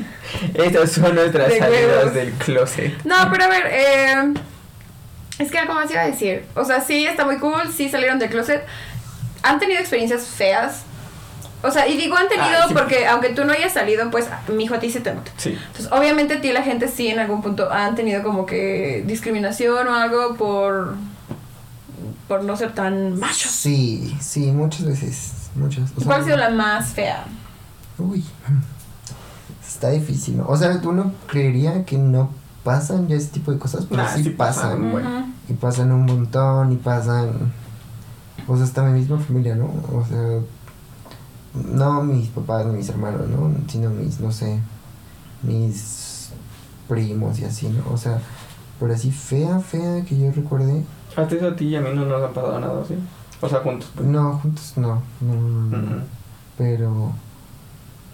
Estas son nuestras De salidas huevos. del closet. No, pero a ver, eh, es que algo más iba a decir. O sea, sí, está muy cool, sí salieron del closet. ¿Han tenido experiencias feas? O sea, y digo han tenido Ah, sí. porque aunque tú no hayas salido, pues mi hijo a ti se te nota. Sí. Entonces, obviamente a ti la gente sí en algún punto han tenido como que discriminación o algo por por no ser tan machos. Sí, sí, muchas veces. Muchas. o ¿Y sea, ¿Cuál ha sido la más fea? Uy. Está difícil, ¿no? O sea, uno creería que no pasan ya ese tipo de cosas, pero Nah, sí, sí pasan. Y pasan un montón y pasan. O sea, hasta mi misma familia, ¿no? O sea, no mis papás ni mis hermanos, ¿no? Sino mis, no sé, mis primos y así, ¿no? O sea, pero así fea, fea que yo recuerde. Hasta eso a ti y a mí no nos ha pasado nada, ¿sí? O sea, juntos. pues. No, juntos no, no, no, no. Ujú. Pero.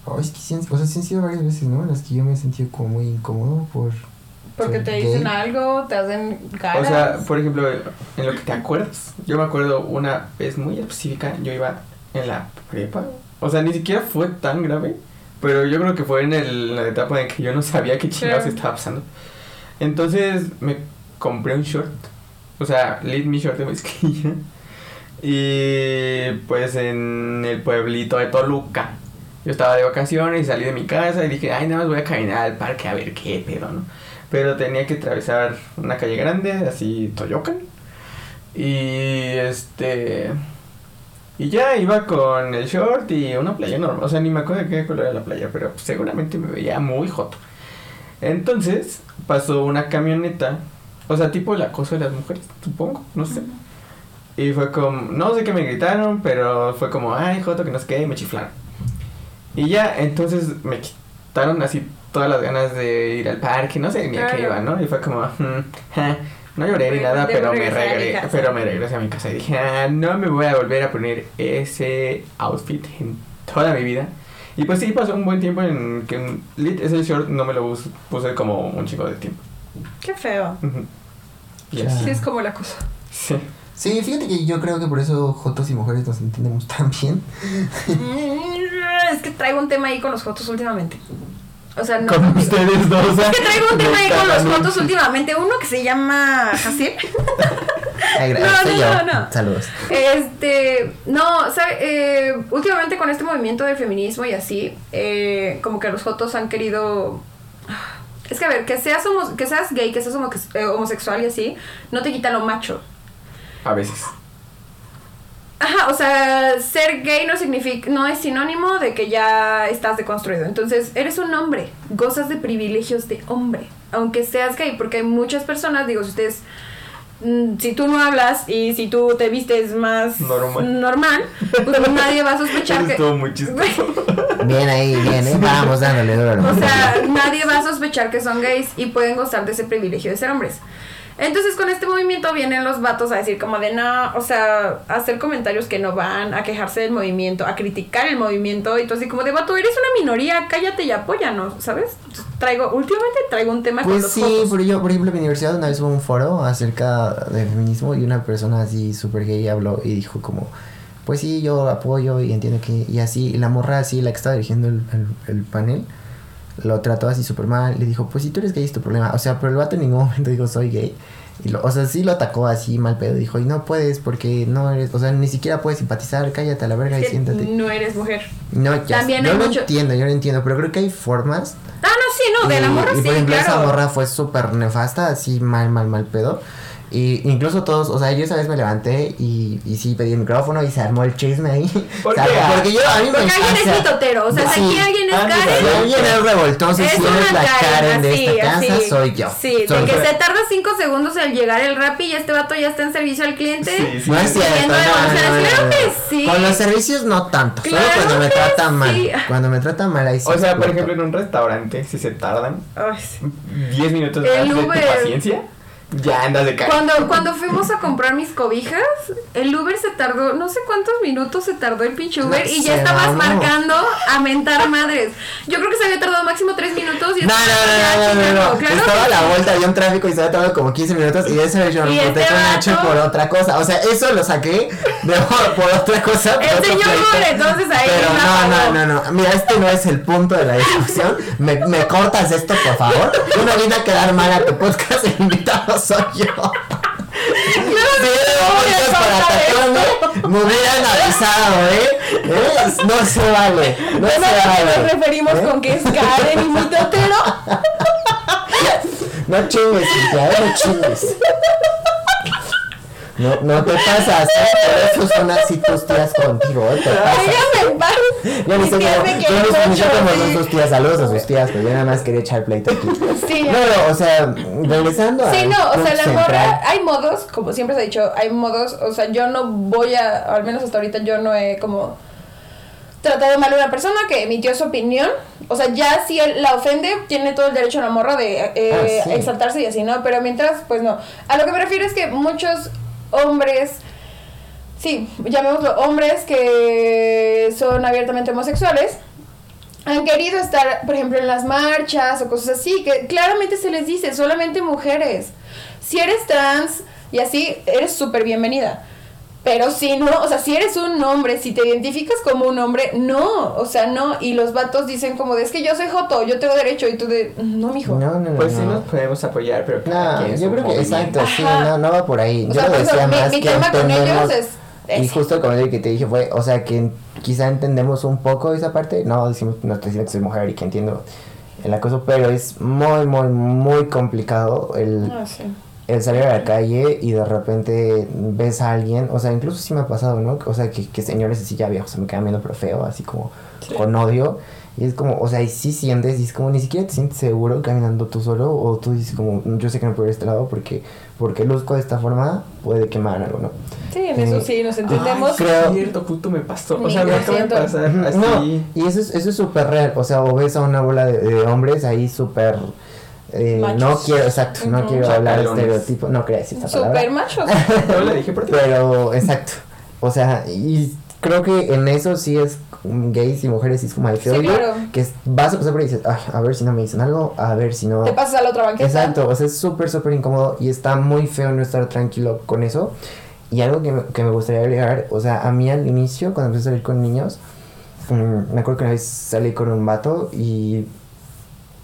Oh, es que sí, o sea, sí han sido varias veces, ¿no? En las que yo me he sentido como muy incómodo por. Porque te dicen gay. algo, te hacen caras. O sea, por ejemplo, en lo que te acuerdas, yo me acuerdo una vez muy específica, yo iba en la prepa, o sea, ni siquiera fue tan grave, pero yo creo que fue en, el- la etapa en que yo no sabía qué chingados estaba pasando. Entonces me compré un short, o sea, lead mi short de mezclilla, y pues en el pueblito de Toluca. Yo estaba de vacaciones y salí de mi casa y dije, ay, nada más voy a caminar al parque a ver qué pedo, ¿no? Pero tenía que atravesar una calle grande, así Toyocan. Y este. Y ya iba con el short y una playa normal. O sea, ni me acuerdo de qué color era la playa, pero seguramente me veía muy joto. Entonces pasó una camioneta. O sea, tipo el acoso de las mujeres, supongo, no sé. Y fue como, no sé qué me gritaron, pero fue como, ay, joto, que no sé qué, y me chiflaron. Y ya, entonces me quitaron así todas las ganas de ir al parque, no sé ni a qué Claro. iba, ¿no? Y fue como, "Mm, ja". no lloré ni nada, debo pero me, regresé, pero me regresé a mi casa y dije, ah, no me voy a volver a poner ese outfit en toda mi vida. Y pues sí, pasó un buen tiempo en que lit, ese short no me lo puse, como un chico de tiempo. Qué feo. Ujú. Y Ya. así. Sí, es como la cosa. Sí. Sí, fíjate que yo creo que por eso Jotos y mujeres nos entendemos tan bien. es que traigo un tema ahí con los fotos últimamente. O sea, no. Con ustedes dos. Es que traigo un tema ahí con los cagan. últimamente. Uno que se llama Hasir. Ay, No, no, no, no. Saludos. Este, no, ¿sabe? Eh, últimamente con este movimiento del feminismo y así, eh, como que los jotos han querido... Es que a ver, que seas, homo- que seas gay, que seas homo- eh, homosexual y así, no te quita lo macho. A veces. Ajá, o sea, ser gay no significa, no es sinónimo de que ya estás deconstruido. Entonces, eres un hombre, gozas de privilegios de hombre, aunque seas gay, porque hay muchas personas, digo, si ustedes, mm, si tú no hablas y si tú te vistes más Normal. normal, pues nadie va a sospechar Eso que... estuvo muy chistoso. Bien ahí, bien, ¿eh? Vamos dándole duro. O sea, nadie va a sospechar que son gays y pueden gozar de ese privilegio de ser hombres. Entonces con este movimiento vienen los vatos a decir como de no, o sea, a hacer comentarios que no van, a quejarse del movimiento, a criticar el movimiento y tú así como de vato, eres una minoría, cállate y apóyanos, ¿sabes? Traigo, últimamente traigo un tema con Pues los sí, jotos. por, yo, por ejemplo, en mi universidad una vez hubo un foro acerca del feminismo y una persona así súper gay habló y dijo como, pues sí, yo apoyo y entiendo que, y así, y la morra así, la que estaba dirigiendo el, el- el panel, lo trató así súper mal, le dijo, pues si tú eres gay es tu problema, o sea, pero el vato en ningún momento dijo, soy gay. Y lo, o sea, sí lo atacó así mal pedo, dijo, y no puedes porque no eres, o sea, ni siquiera puedes simpatizar, cállate a la verga y siéntate. no eres mujer. No, ya, También yo lo mucho- entiendo, yo lo entiendo, pero creo que hay formas Ah, no, sí, no, de la y- morra y, sí, por ejemplo, claro. esa morra fue súper nefasta, así mal, mal, mal pedo. Y incluso todos, o sea, yo esa vez me levanté y, y sí pedí el micrófono y se armó el chisme ahí. ¿Por qué? Porque yo, a mí me Porque alguien es encanta- mitotero, o sea, si Sí. aquí alguien es Ah, Karen, Si alguien es revoltoso, si Es eres una la Karen, Karen de así, esta casa, así. soy yo. Sí, Soy de que yo. se tarda 5 segundos en llegar el rap y este vato ya está en servicio al cliente. Sí, sí. No es cierto, no, no, no, claro que sí. Con los servicios no tanto, Claro solo cuando me tratan mal. Cuando me tratan mal ahí sí. O sea, por ejemplo, en un restaurante, si se tardan Ay, sí. 10 minutos de paciencia, ya andas de cara. Cuando, cuando fuimos a comprar mis cobijas, el Uber se tardó, no sé cuántos minutos se tardó el pinche Uber No y ya estabas no. marcando a mentar madres. Yo creo que se había tardado máximo 3 minutos y No, no, no, no, no, no. Claro Estaba a la vuelta, había un tráfico y se había tardado como 15 minutos y esa vez yo Y emputé este con Nacho por otra cosa. O sea, eso lo saqué de, por otra cosa. por El señor. Uber, entonces ahí Pero no, no, no, no. Mira, este no es el punto de la discusión. Me, me cortas esto, por favor. Yo no vine a quedar mal a tu podcast, el invitado soy yo. Podcast para atacarme, me hubieran avisado, ¿eh? ¿Eh? No se vale. No se Bueno, ¿a qué vale. nos referimos ¿Eh? con que es Karen y mitotero? No chingues, Cintia, ¿eh? no chingues. No, no te pasas, ¿eh? por eso son así tus tías contigo, ¿eh? Te pasas. Paz. Ya me yo quieren ni sé ni sé mucho, cómo sí. son sus tías, saludos a sus tías, pero yo nada más quería echar pleito aquí. Sí, No, no, o sea, regresando Sí, al no, o sea, la morra, hay modos, como siempre se ha dicho, hay modos, o sea, yo no voy a, al menos hasta ahorita yo no he como tratado mal a una persona que emitió su opinión, o sea, ya si él la ofende, tiene todo el derecho a la morra de eh, Ah, sí. exaltarse y así, ¿no? Pero mientras, pues no. A lo que me refiero es que muchos hombres, sí, llamémoslo hombres que son abiertamente homosexuales, han querido estar, por ejemplo, en las marchas o cosas así, que claramente se les dice, solamente mujeres. Si eres trans y así, eres súper bienvenida. Pero si no, o sea, si eres un hombre, si te identificas como un hombre, no, o sea, no. Y los vatos dicen como de, es que yo soy joto, yo tengo derecho, y tú de, no, mijo. No, no, no. Pues sí no. nos podemos apoyar, pero cada No, yo creo que exacto, sí, no, no va por ahí. O yo sea, lo decía mi, más mi que tema con ellos entendemos- Y justo el comentario que te dije fue, o sea, que quizá entendemos un poco esa parte, no decimos, no estoy diciendo que soy mujer y que entiendo el acoso, pero es muy, muy, muy complicado el, Ah, sí. el salir a la calle y de repente ves a alguien, o sea, incluso sí me ha pasado, ¿no? O sea, que, que señores así ya viejos se me quedan viendo pero feo, así como Sí. con odio. Y es como, o sea, y sí sientes, y es como ni siquiera te sientes seguro caminando tú solo, o tú dices como, yo sé que no puedo ir a este lado porque, porque luzco de esta forma, puede quemar algo, ¿no? Sí, en eso Eh, sí, nos Ay, entendemos. creo- cierto, justo me pasó. O sea, me lo acaba de siento. pasar así. No, y eso es eso es súper real, o sea, o ves a una bola de, de hombres ahí súper... eh, no quiero, exacto, no quiero hablar de estereotipo, no quería decir esa palabra. Súper machos. No le dije por ti. Pero, exacto. O sea, y creo que en eso sí es mm, gays y mujeres y es como el Sí, claro. que vas a pasar por ahí y dices, "Ay, a ver si no me dicen algo, a ver si no. Te pasas a la otra banqueta. Exacto, o sea, es súper, súper incómodo y está muy feo no estar tranquilo con eso. Y algo que me, que me gustaría agregar, o sea, a mí al inicio, cuando empecé a salir con niños, mm, me acuerdo que una vez salí con un vato y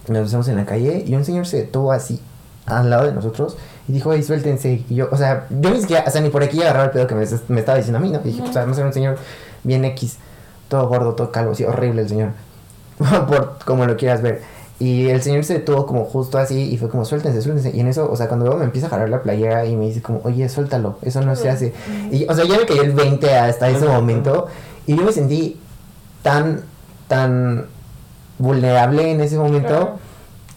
nos besamos en la calle y un señor se detuvo así al lado de nosotros y dijo, hey, suéltense. Y yo, o sea, yo ni siquiera, o sea, ni por aquí agarraba el pedo que me, me estaba diciendo a mí, ¿no? Y dije, pues además era un señor bien X, todo gordo, todo calvo, así, horrible el señor. por como lo quieras ver. Y el señor se detuvo como justo así y fue como, suéltense, suéltense. Y en eso, o sea, cuando luego me empieza a jalar la playera y me dice como, oye, suéltalo, eso no se hace. Y, o sea, ya me cayó el 20 hasta ese momento. Y yo me sentí tan, tan vulnerable en ese momento.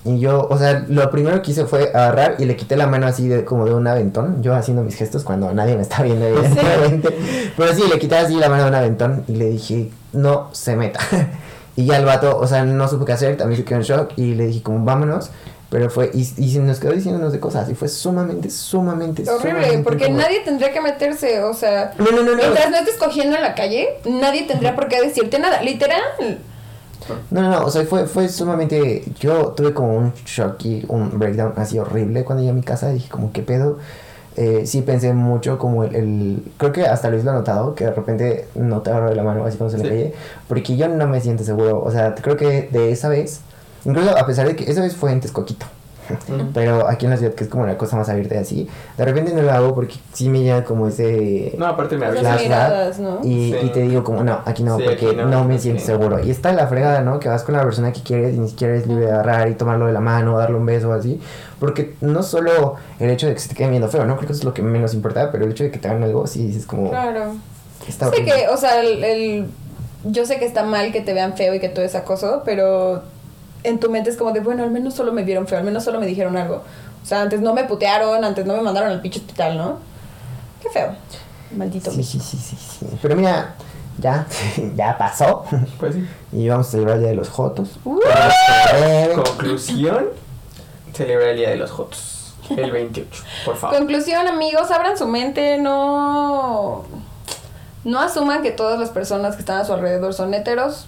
Y yo, o sea, lo primero que hice fue agarrar y le quité la mano así de como de un aventón. Yo haciendo mis gestos cuando nadie me está viendo, evidentemente. Pero sí, le quité así la mano de un aventón y le dije, no se meta. y ya el vato, o sea, no supo qué hacer, también se quedó en shock y le dije como vámonos. Pero fue, y, y se nos quedó diciéndonos de cosas y fue sumamente, sumamente, Horrible, sumamente porque incómodo. nadie tendría que meterse, o sea, no, no, no. mientras no estés cogiendo en la calle, nadie tendría por qué decirte nada, literal. No, no, no, o sea, fue, fue sumamente... Yo tuve como un shock y un breakdown así horrible cuando llegué a mi casa. Dije como, ¿qué pedo? Eh, sí pensé mucho como el, el- Creo que hasta Luis lo ha notado, que de repente no te agarro de la mano así cuando se le Sí. calle. Porque yo no me siento seguro. O sea, creo que de esa vez... Incluso a pesar de que esa vez fue en Texcoquito. Pero aquí en la ciudad, que es como la cosa más abierta y así, de repente no lo hago porque sí me llega como ese... No, aparte me flashback miradas, ¿no? Y, Sí. y te digo como, no, aquí no, Sí, porque aquí no, no, me sí. siento seguro. Y está la fregada, ¿no? Que vas con la persona que quieres y ni siquiera eres libre de agarrar y tomarlo de la mano, darle un beso o así. Porque no solo el hecho de que se te quede viendo feo, ¿no? Creo que eso es lo que menos importa, pero el hecho de que te hagan algo, sí dices como... Claro. Está Sé que, o sea, el, el- yo sé que está mal que te vean feo y que todo es acoso, pero en tu mente es como de, bueno, al menos solo me vieron feo, al menos solo me dijeron algo. O sea, antes no me putearon, antes no me mandaron al pinche hospital, ¿no? Qué feo. Maldito Sí, sí, sí, sí, sí. Pero mira, ya, ya pasó. Pues sí. Y vamos a celebrar el Día de los Jotos. Uh. Conclusión. Celebra el Día de los Jotos. El 28, por favor. Conclusión, amigos, abran su mente, no... No asuman que todas las personas que están a su alrededor son heteros.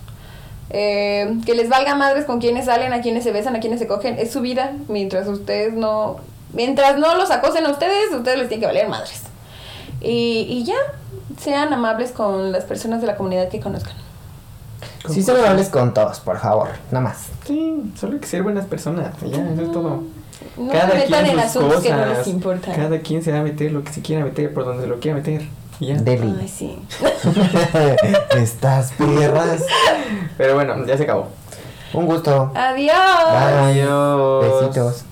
Eh, que les valga madres con quienes salen, a quienes se besan, a quienes se cogen. Es su vida. Mientras ustedes no... Mientras no los acosen a ustedes, ustedes les tiene que valer madres. Y, y ya, sean amables con las personas de la comunidad que conozcan. Sí, son amables con todos, por favor. Nada más. Sí, solo hay que ser buenas personas. Ya, eso es todo. No Cada se metan quien en sus asuntos que no cosas. les importan. Cada quien se va a meter lo que se quiera meter por donde lo quiera meter. Ya. Ay, sí. Estas perras. Pero bueno, ya se acabó. Un gusto. Adiós. Bye. Adiós. Besitos.